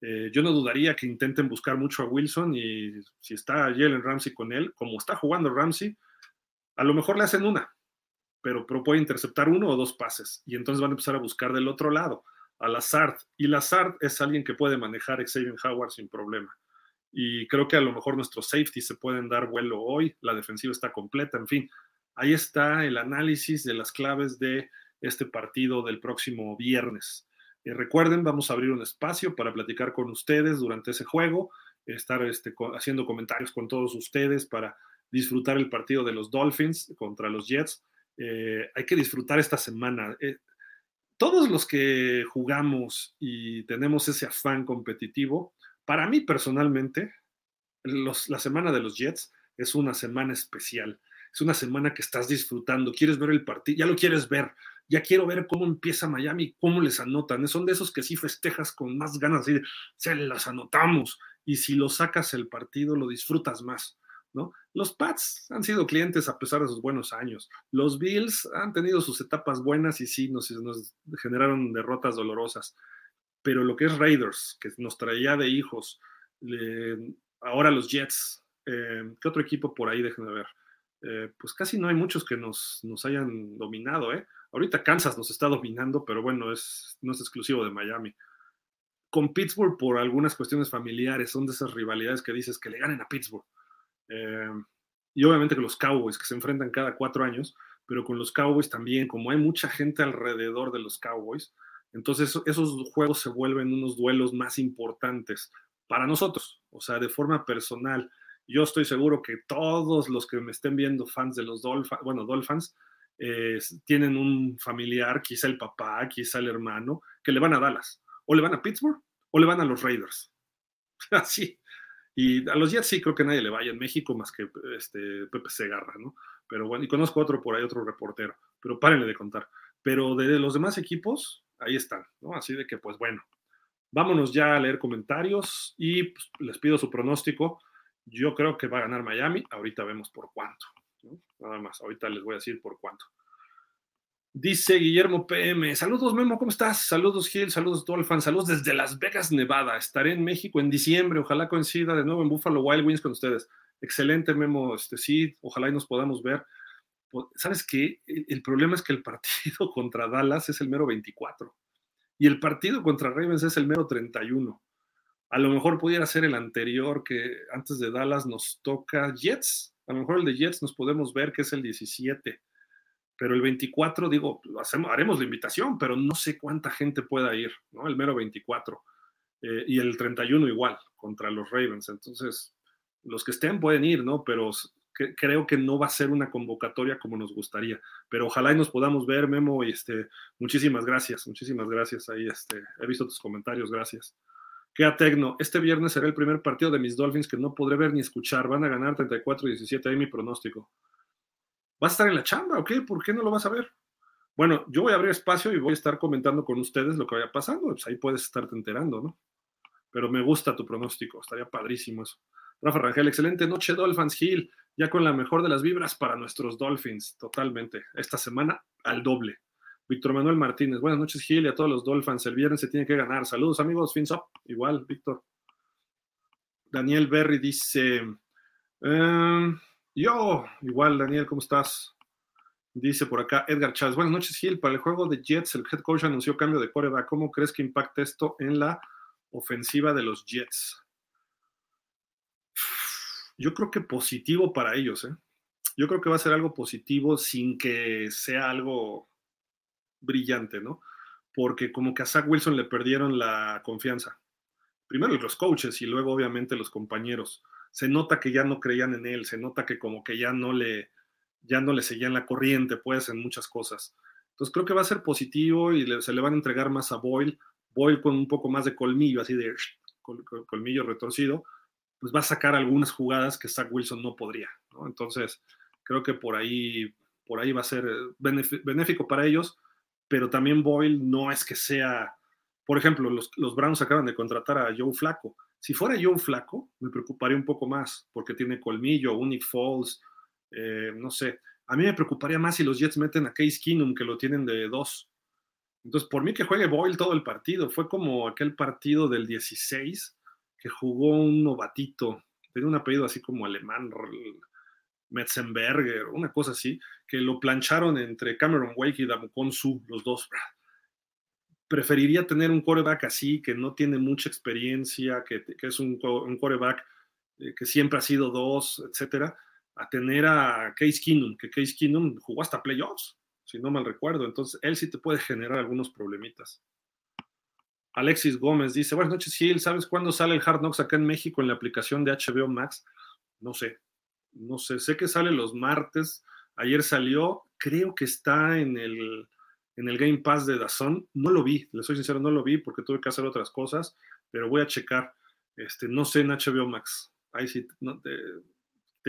Eh, yo no dudaría que intenten buscar mucho a Wilson y si está Jalen Ramsey con él, como está jugando Ramsey, a lo mejor le hacen una, pero, puede interceptar uno o dos pases y entonces van a empezar a buscar del otro lado a Lazard. Y Lazard es alguien que puede manejar Xavier Howard sin problema. Y creo que a lo mejor nuestros safety se pueden dar vuelo hoy, la defensiva está completa, en fin. Ahí está el análisis de las claves de este partido del próximo viernes. Eh, recuerden, vamos a abrir un espacio para platicar con ustedes durante ese juego, estar este, haciendo comentarios con todos ustedes para disfrutar el partido de los Dolphins contra los Jets. Eh, hay que disfrutar esta semana. Eh, todos los que jugamos y tenemos ese afán competitivo, para mí personalmente, la semana de los Jets es una semana especial. Es una semana que estás disfrutando, quieres ver el partido, ya lo quieres ver, ya quiero ver cómo empieza Miami, cómo les anotan. Son de esos que sí festejas con más ganas, y se las anotamos. Y si lo sacas el partido, lo disfrutas más. ¿no? Los Pats han sido clientes a pesar de sus buenos años. Los Bills han tenido sus etapas buenas y sí nos, nos generaron derrotas dolorosas. Pero lo que es Raiders, que nos traía de hijos, ahora los Jets, eh, ¿qué otro equipo por ahí? Déjenme ver. Eh, pues casi no hay muchos que nos, nos hayan dominado. ¿eh? Ahorita Kansas nos está dominando, pero bueno, es, no es exclusivo de Miami. Con Pittsburgh, por algunas cuestiones familiares, son de esas rivalidades que dices que le ganen a Pittsburgh eh, y obviamente que los Cowboys, que se enfrentan cada cuatro años, pero con los Cowboys también, como hay mucha gente alrededor de los Cowboys, entonces esos juegos se vuelven unos duelos más importantes para nosotros, o sea, de forma personal. Yo estoy seguro que todos los que me estén viendo fans de los Dolphins, bueno, Dolphins, eh, tienen un familiar, quizá el papá, quizá el hermano, que le van a Dallas, o le van a Pittsburgh, o le van a los Raiders. Así, y a los Jets sí creo que nadie le vaya en México más que este, Pepe Segarra, ¿no? Pero bueno, y conozco otro por ahí, otro reportero, pero párenle de contar. Pero de los demás equipos, ahí están, ¿no? Así de que, pues bueno, vámonos ya a leer comentarios y pues, les pido su pronóstico. Yo creo que va a ganar Miami, ahorita vemos por cuánto, ¿no? Nada más, ahorita les voy a decir por cuánto. Dice Guillermo PM, saludos Memo, ¿cómo estás? Saludos Gil, saludos Dolphin, saludos desde Las Vegas, Nevada. Estaré en México en diciembre, ojalá coincida de nuevo en Buffalo Wild Wings con ustedes. Excelente Memo, este sí, ojalá y nos podamos ver. ¿Sabes qué? El problema es que el partido contra Dallas es el mero 24 y el partido contra Ravens es el mero 31. A lo mejor pudiera ser el anterior que antes de Dallas nos toca Jets. A lo mejor el de Jets nos podemos ver que es el 17 pero el 24, digo, hacemos, haremos la invitación, pero no sé cuánta gente pueda ir, ¿no? El mero 24. Eh, y el 31 igual, contra los Ravens. Entonces, los que estén pueden ir, ¿no? Pero creo que no va a ser una convocatoria como nos gustaría. Pero ojalá y nos podamos ver, Memo, y este, muchísimas gracias, muchísimas gracias. Ahí este, he visto tus comentarios, gracias. Queda Tecno, este viernes será el primer partido de mis Dolphins que no podré ver ni escuchar. Van a ganar 34-17, ahí mi pronóstico. ¿Vas a estar en la chamba o qué? ¿Por qué no lo vas a ver? Bueno, yo voy a abrir espacio y voy a estar comentando con ustedes lo que vaya pasando. Pues ahí puedes estarte enterando, ¿no? Pero me gusta tu pronóstico, estaría padrísimo eso. Rafa Rangel, excelente noche, Dolphins Hill, ya con la mejor de las vibras para nuestros Dolphins, totalmente. Esta semana al doble. Víctor Manuel Martínez, buenas noches, Gil, y a todos los Dolphins. El viernes se tiene que ganar. Saludos, amigos, fins up. Igual, Víctor. Daniel Berry dice. Em, yo, igual, Daniel, ¿cómo estás? Dice por acá Edgar Chávez. Buenas noches, Gil. Para el juego de Jets, el head coach anunció cambio de coreback. ¿Cómo crees que impacta esto en la ofensiva de los Jets? Yo creo que positivo para ellos, ¿eh? Yo creo que va a ser algo positivo sin que sea algo brillante, ¿no? Porque como que a Zach Wilson le perdieron la confianza. Primero los coaches y luego obviamente los compañeros se nota que ya no creían en él, se nota que como que ya no le, ya no le seguían la corriente, pues, en muchas cosas. Entonces creo que va a ser positivo y se le van a entregar más a Boyle, Boyle con un poco más de colmillo, así de colmillo retorcido, pues va a sacar algunas jugadas que Zach Wilson no podría. Entonces, creo que por ahí, por ahí va a ser benéfico para ellos, pero también Boyle no es que sea, por ejemplo, los, los Browns acaban de contratar a Joe Flaco. Si fuera Joe Flaco, me preocuparía un poco más, porque tiene colmillo, Unique Falls, eh, no sé. A mí me preocuparía más si los Jets meten a Case Keenum, que lo tienen de dos. Entonces, por mí que juegue Boyle todo el partido. Fue como aquel partido del 16 que jugó un novatito, tenía un apellido así como alemán, Metzenberger, una cosa así, que lo plancharon entre Cameron Wake y Damukon Su, los dos. Preferiría tener un coreback así, que no tiene mucha experiencia, que, es un, un coreback eh, que siempre ha sido dos, etcétera, a tener a Case Keenum, que Case Keenum jugó hasta playoffs, si no mal recuerdo. Entonces, él sí te puede generar algunos problemitas. Alexis Gómez dice, buenas noches, Gil, ¿sabes cuándo sale el Hard Knocks acá en México en la aplicación de HBO Max? No sé, no sé, sé que sale los martes, ayer salió, creo que está en el, en el Game Pass de Dazón, no lo vi, le soy sincero, no lo vi porque tuve que hacer otras cosas, pero voy a checar, este, no sé en HBO Max, ahí sí, no, te,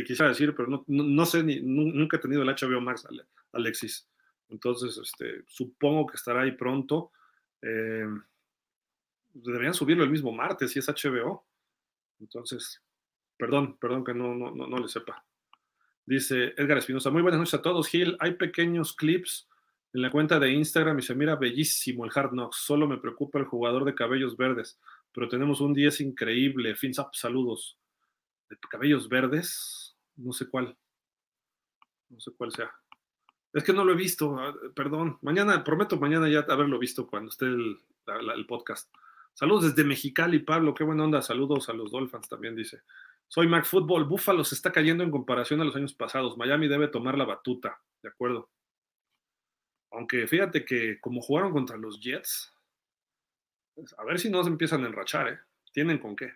quisiera decir, pero no, no, sé, ni, nunca he tenido el HBO Max, Alexis, entonces, este, supongo que estará ahí pronto. Eh, deberían subirlo el mismo martes si es HBO. Entonces, perdón, perdón que no, no, no, le sepa. Dice Edgar Espinosa, muy buenas noches a todos, Gil. Hay pequeños clips en la cuenta de Instagram y se mira bellísimo el Hard Knocks. Solo me preocupa el jugador de cabellos verdes, pero tenemos un 10 increíble. Fins up, saludos. De cabellos verdes, no sé cuál. No sé cuál sea. Es que no lo he visto, ah, perdón. Mañana, prometo mañana ya haberlo visto cuando esté el podcast. Saludos desde Mexicali, Pablo, qué buena onda. Saludos a los Dolphins también, dice. Soy Mac Football. Buffalo se está cayendo en comparación a los años pasados. Miami debe tomar la batuta, de acuerdo. Aunque fíjate que como jugaron contra los Jets, pues, a ver si no se empiezan a enrachar, ¿eh? Tienen con qué.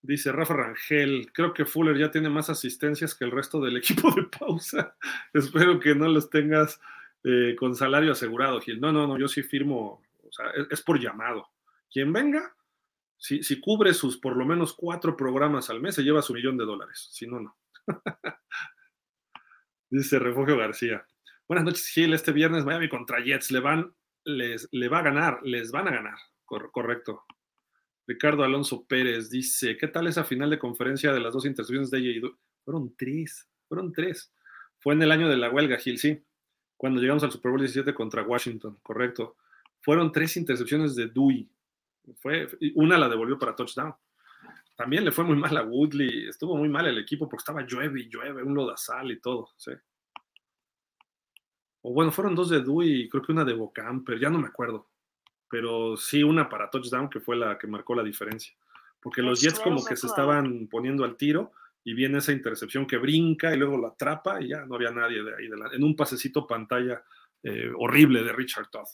Dice Rafa Rangel, creo que Fuller ya tiene más asistencias que el resto del equipo de pausa. Espero que no los tengas eh, con salario asegurado, Gil. No, no, no, yo sí firmo sea, es, por llamado. Quien venga, si, si, cubre sus por lo menos cuatro programas al mes, se lleva su millón de dólares. Si no, no. Dice Refugio García. Buenas noches, Gil. Este viernes Miami contra Jets. Le van, les, le va a ganar, les van a ganar. correcto. Ricardo Alonso Pérez dice: ¿Qué tal esa final de conferencia de las dos intercepciones de ella? Fueron tres, fueron tres. Fue en el año de la huelga, Gil, sí. Cuando llegamos al Super Bowl 17 contra Washington, correcto fueron tres intercepciones de Dewey. Fue, una la devolvió para touchdown. También le fue muy mal a Woodley, estuvo muy mal el equipo porque estaba llueve y llueve, un lodazal y todo. ¿sí? O bueno, fueron dos de Dewey y creo que una de Bocamper, ya no me acuerdo. Pero sí, una para touchdown que fue la que marcó la diferencia. Porque los Jets como que se estaban poniendo al tiro y viene esa intercepción que brinca y luego la atrapa y ya no había nadie de ahí. en un pasecito pantalla eh, horrible de Richard Todd.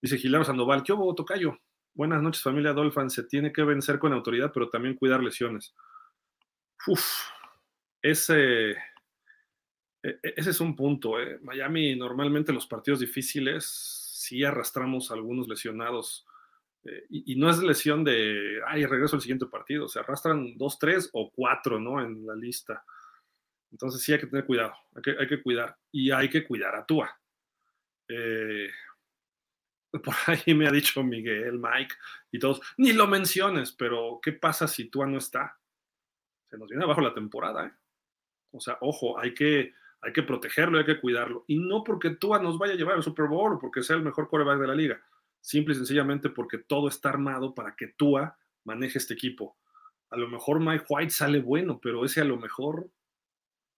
Dice Gilberto Sandoval, ¿qué hubo, Tocayo? Buenas noches, familia Dolphin. Se tiene que vencer con autoridad, pero también cuidar lesiones. Uf, ese, e, e, ese es un punto. ¿eh? Miami, normalmente los partidos difíciles, sí arrastramos algunos lesionados. Eh, y, no es lesión de, ay, regreso al siguiente partido. Se arrastran dos, tres o cuatro, ¿no? En la lista. Entonces sí hay que tener cuidado. Hay que, hay que cuidar. Y hay que cuidar a Tua. Eh, por ahí me ha dicho Miguel, Mike y todos, ni lo menciones, pero ¿qué pasa si Tua no está? Se nos viene abajo la temporada, ¿eh? O sea, ojo, hay que, hay que protegerlo, hay que cuidarlo. Y no porque Tua nos vaya a llevar al Super Bowl o porque sea el mejor quarterback de la liga. Simple y sencillamente porque todo está armado para que Tua maneje este equipo. A lo mejor Mike White sale bueno, pero ese a lo mejor,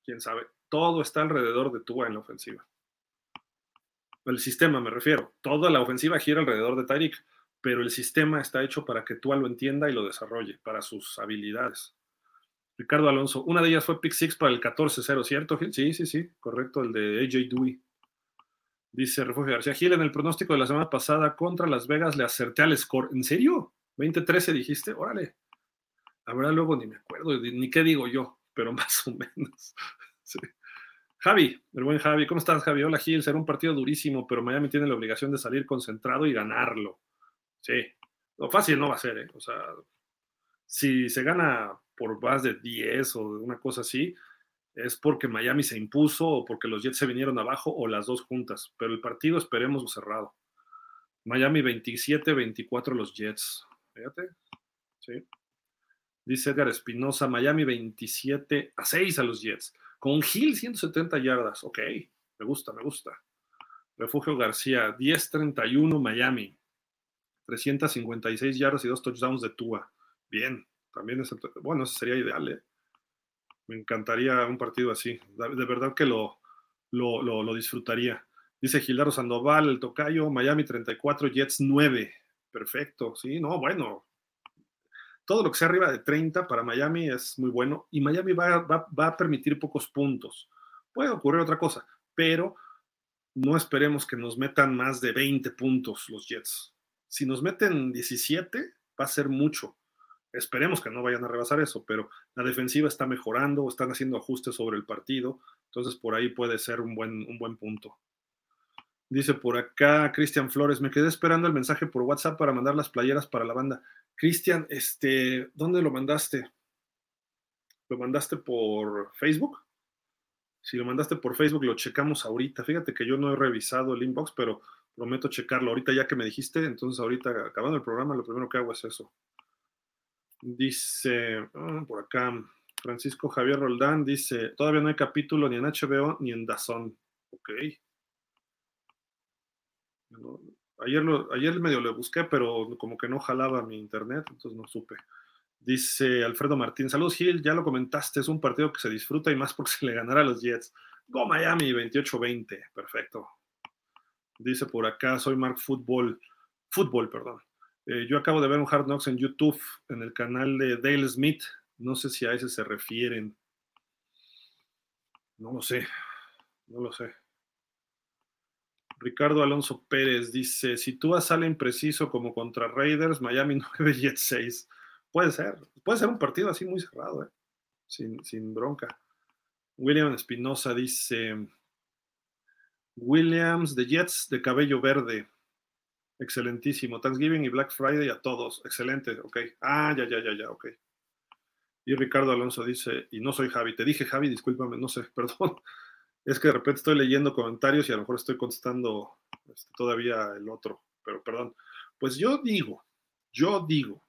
quién sabe, todo está alrededor de Tua en la ofensiva el sistema me refiero, toda la ofensiva gira alrededor de Tyreek, pero el sistema está hecho para que tú lo entienda y lo desarrolle, para sus habilidades. Ricardo Alonso, una de ellas fue pick six para el 14-0, ¿cierto, Gil? Sí, sí, sí, correcto, el de AJ Dewey. Dice Refugio García Gil, en el pronóstico de la semana pasada contra Las Vegas le acerté al score. ¿En serio? ¿20-13 dijiste? Órale. La verdad luego ni me acuerdo, ni qué digo yo, pero más o menos. sí. Javi, el buen Javi, ¿cómo estás, Javi? Hola, Gil. Será un partido durísimo, pero Miami tiene la obligación de salir concentrado y ganarlo. Sí, lo fácil no va a ser, ¿eh? O sea, Si se gana por más de 10 o una cosa así, es porque Miami se impuso o porque los Jets se vinieron abajo o las dos juntas. Pero el partido esperemos cerrado. Miami 27-24 los Jets. Fíjate. Sí. Dice Edgar Espinosa, Miami 27 a 6 a los Jets. Con Hill 170 yardas. Ok, me gusta, me gusta. Refugio García, 10-31 Miami. 356 yardas y dos touchdowns de Tua. Bien, también es, bueno, eso sería ideal, ¿eh? Me encantaría un partido así. De verdad que lo, lo, lo, disfrutaría. Dice Gildardo Sandoval, el tocayo, Miami 34, Jets 9. Perfecto, sí, no, bueno. Todo lo que sea arriba de 30 para Miami es muy bueno y Miami va, a permitir pocos puntos. Puede ocurrir otra cosa, pero no esperemos que nos metan más de 20 puntos los Jets. Si nos meten 17, va a ser mucho. Esperemos que no vayan a rebasar eso, pero la defensiva está mejorando, están haciendo ajustes sobre el partido, entonces por ahí puede ser un buen, un buen punto. Dice por acá Cristian Flores, me quedé esperando el mensaje por WhatsApp para mandar las playeras para la banda. Cristian, este, ¿dónde lo mandaste? ¿Lo mandaste por Facebook? Si lo mandaste por Facebook, lo checamos ahorita. Fíjate que yo no he revisado el inbox, pero prometo checarlo ahorita ya que me dijiste. Entonces ahorita, acabando el programa, lo primero que hago es eso. Dice, ah, por acá, Francisco Javier Roldán dice, todavía no hay capítulo ni en HBO ni en Dazón. Ok. Ayer, lo, medio le busqué, pero como que no jalaba mi internet, entonces no supe. Dice Alfredo Martín, saludos Gil, ya lo comentaste, es un partido que se disfruta y más porque se le ganará a los Jets. Go Miami 28-20, perfecto. Dice por acá, soy Mark Football, Fútbol, perdón. Eh, yo acabo de ver un Hard Knocks en YouTube, en el canal de Dale Smith. No sé si a ese se refieren. No lo sé, no lo sé. Ricardo Alonso Pérez dice, si tú sale impreciso como contra Raiders, Miami 9 Jets 6. Puede ser, puede ser un partido así muy cerrado, ¿eh? sin, sin bronca. William Espinosa dice, Williams de Jets de cabello verde. Excelentísimo. Thanksgiving y Black Friday a todos. Excelente, ok. Ah, ya, ya, ya, ya, ok. Y Ricardo Alonso dice, y no soy Javi. Te dije Javi, discúlpame, no sé, perdón. Es que de repente estoy leyendo comentarios y a lo mejor estoy contestando este, todavía el otro, pero perdón. Pues yo digo, yo digo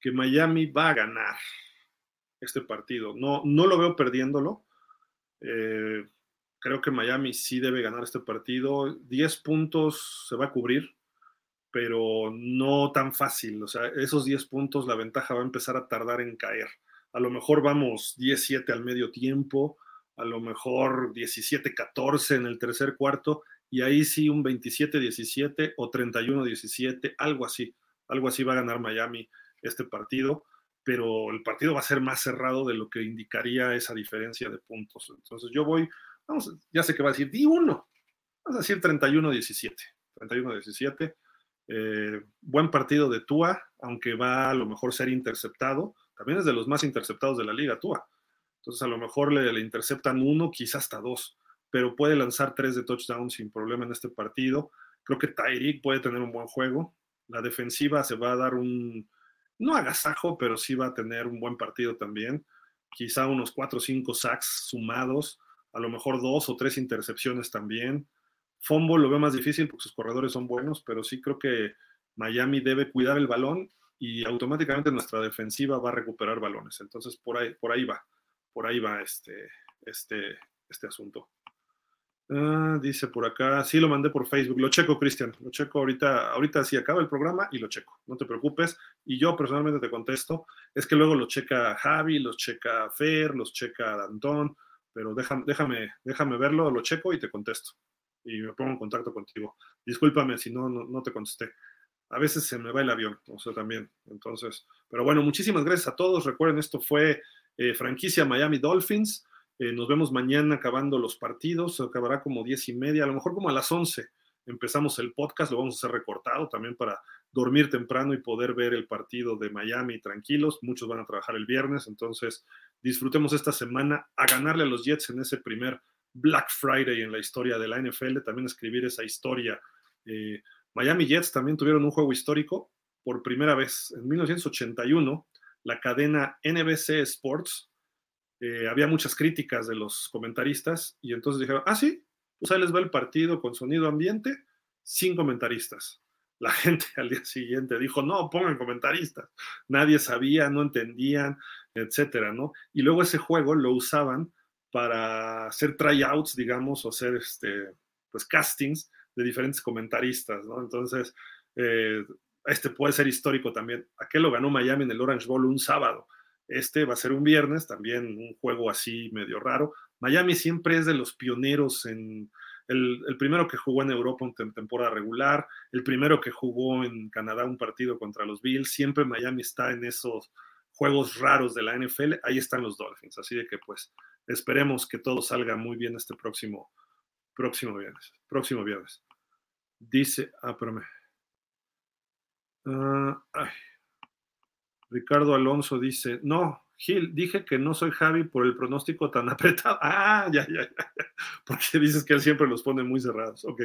que Miami va a ganar este partido. No, no lo veo perdiéndolo. Eh, creo que Miami sí debe ganar este partido. 10 puntos se va a cubrir pero no tan fácil. O sea, esos 10 puntos, la ventaja va a empezar a tardar en caer. A lo mejor vamos 17 al medio tiempo, a lo mejor 17-14 en el tercer cuarto, y ahí sí un 27-17 o 31-17, algo así. Algo así va a ganar Miami este partido, pero el partido va a ser más cerrado de lo que indicaría esa diferencia de puntos. Entonces yo voy, vamos, ya sé que va a decir, di uno, vamos a decir 31-17. 31-17 eh, buen partido de Tua, aunque va a lo mejor ser interceptado. También es de los más interceptados de la liga, Tua. Entonces a lo mejor le, interceptan uno, quizás hasta dos, pero puede lanzar tres de touchdown sin problema en este partido. Creo que Tyreek puede tener un buen juego. La defensiva se va a dar un, no agasajo, pero sí va a tener un buen partido también. Quizá unos cuatro o cinco sacks sumados, a lo mejor dos o tres intercepciones también. Fumble lo veo más difícil porque sus corredores son buenos, pero sí creo que Miami debe cuidar el balón y automáticamente nuestra defensiva va a recuperar balones. Entonces, por ahí, por ahí va, por ahí va este, este, este asunto. Ah, dice por acá, sí lo mandé por Facebook, lo checo, Cristian, lo checo ahorita, ahorita sí acaba el programa y lo checo, no te preocupes. Y yo personalmente te contesto, es que luego lo checa Javi, los checa Fer, los checa Dantón, pero déjame, déjame, déjame verlo, lo checo y te contesto y me pongo en contacto contigo. Discúlpame si no, no, te contesté. A veces se me va el avión, o sea, también. Entonces, pero bueno, muchísimas gracias a todos. Recuerden, esto fue eh, franquicia Miami Dolphins. Eh, nos vemos mañana acabando los partidos. Acabará como diez y media, a lo mejor como a las once. Empezamos el podcast, lo vamos a hacer recortado también para dormir temprano y poder ver el partido de Miami tranquilos. Muchos van a trabajar el viernes, entonces disfrutemos esta semana a ganarle a los Jets en ese primer Black Friday en la historia de la NFL, también escribir esa historia. Eh, Miami Jets también tuvieron un juego histórico por primera vez en 1981. La cadena NBC Sports, eh, había muchas críticas de los comentaristas y entonces dijeron, ah, sí, pues ahí les va el partido con sonido ambiente, sin comentaristas. La gente al día siguiente dijo, no, pongan comentaristas. Nadie sabía, no entendían, etcétera, ¿no? Y luego ese juego lo usaban para hacer tryouts, digamos, o hacer este, pues castings de diferentes comentaristas, ¿no? Entonces, eh, este puede ser histórico también. Aquel lo ganó Miami en el Orange Bowl un sábado. Este va a ser un viernes, también un juego así medio raro. Miami siempre es de los pioneros en el, primero que jugó en Europa en temporada regular, el primero que jugó en Canadá un partido contra los Bills. Siempre Miami está en esos juegos raros de la NFL. Ahí están los Dolphins. Así de que pues esperemos que todo salga muy bien este próximo, próximo viernes. Próximo viernes. Dice, ah, pero ah. Ricardo Alonso dice, no, Gil, dije que no soy Javi por el pronóstico tan apretado. Ah, ya, ya, ya. Porque dices que él siempre los pone muy cerrados. Ok.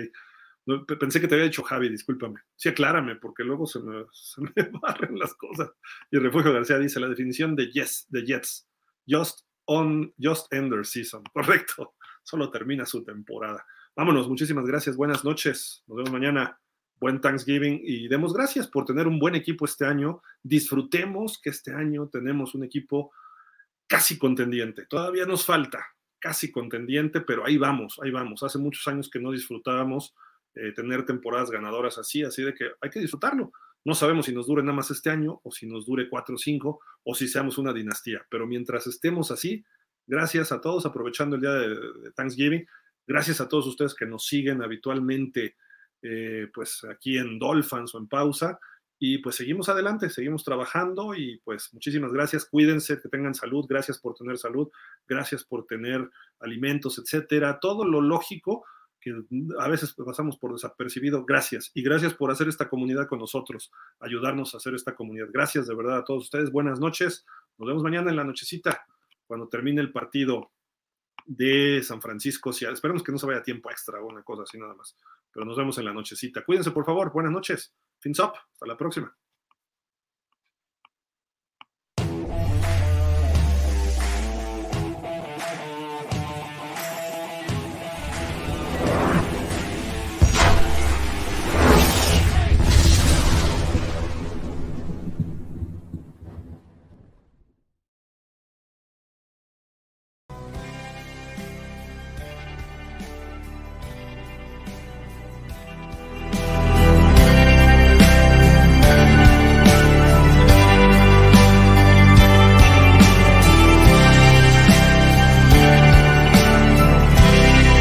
Pensé que te había dicho Javi, discúlpame. Sí, aclárame, porque luego se me, se me barren las cosas. Y Refugio García dice la definición de yes, de Jets. Just on, just end season. Correcto. Solo termina su temporada. Vámonos, muchísimas gracias. Buenas noches. Nos vemos mañana buen Thanksgiving y demos gracias por tener un buen equipo este año. Disfrutemos que este año tenemos un equipo casi contendiente. Todavía nos falta, casi contendiente, pero ahí vamos, ahí vamos. Hace muchos años que no disfrutábamos eh, tener temporadas ganadoras así, así de que hay que disfrutarlo. No sabemos si nos dure nada más este año o si nos dure cuatro o cinco o si seamos una dinastía, pero mientras estemos así, gracias a todos, aprovechando el día de Thanksgiving, gracias a todos ustedes que nos siguen habitualmente eh, pues aquí en Dolphins o en pausa. Y pues seguimos adelante, seguimos trabajando y pues muchísimas gracias. Cuídense, que tengan salud. Gracias por tener salud. Gracias por tener alimentos, etcétera. Todo lo lógico que a veces pasamos por desapercibido. Gracias. Y gracias por hacer esta comunidad con nosotros, ayudarnos a hacer esta comunidad. Gracias de verdad a todos ustedes. Buenas noches. Nos vemos mañana en la nochecita, cuando termine el partido de San Francisco. Esperemos que no se vaya tiempo extra o una cosa así nada más pero nos vemos en la nochecita. Cuídense, por favor. Buenas noches. Fins up. Hasta la próxima.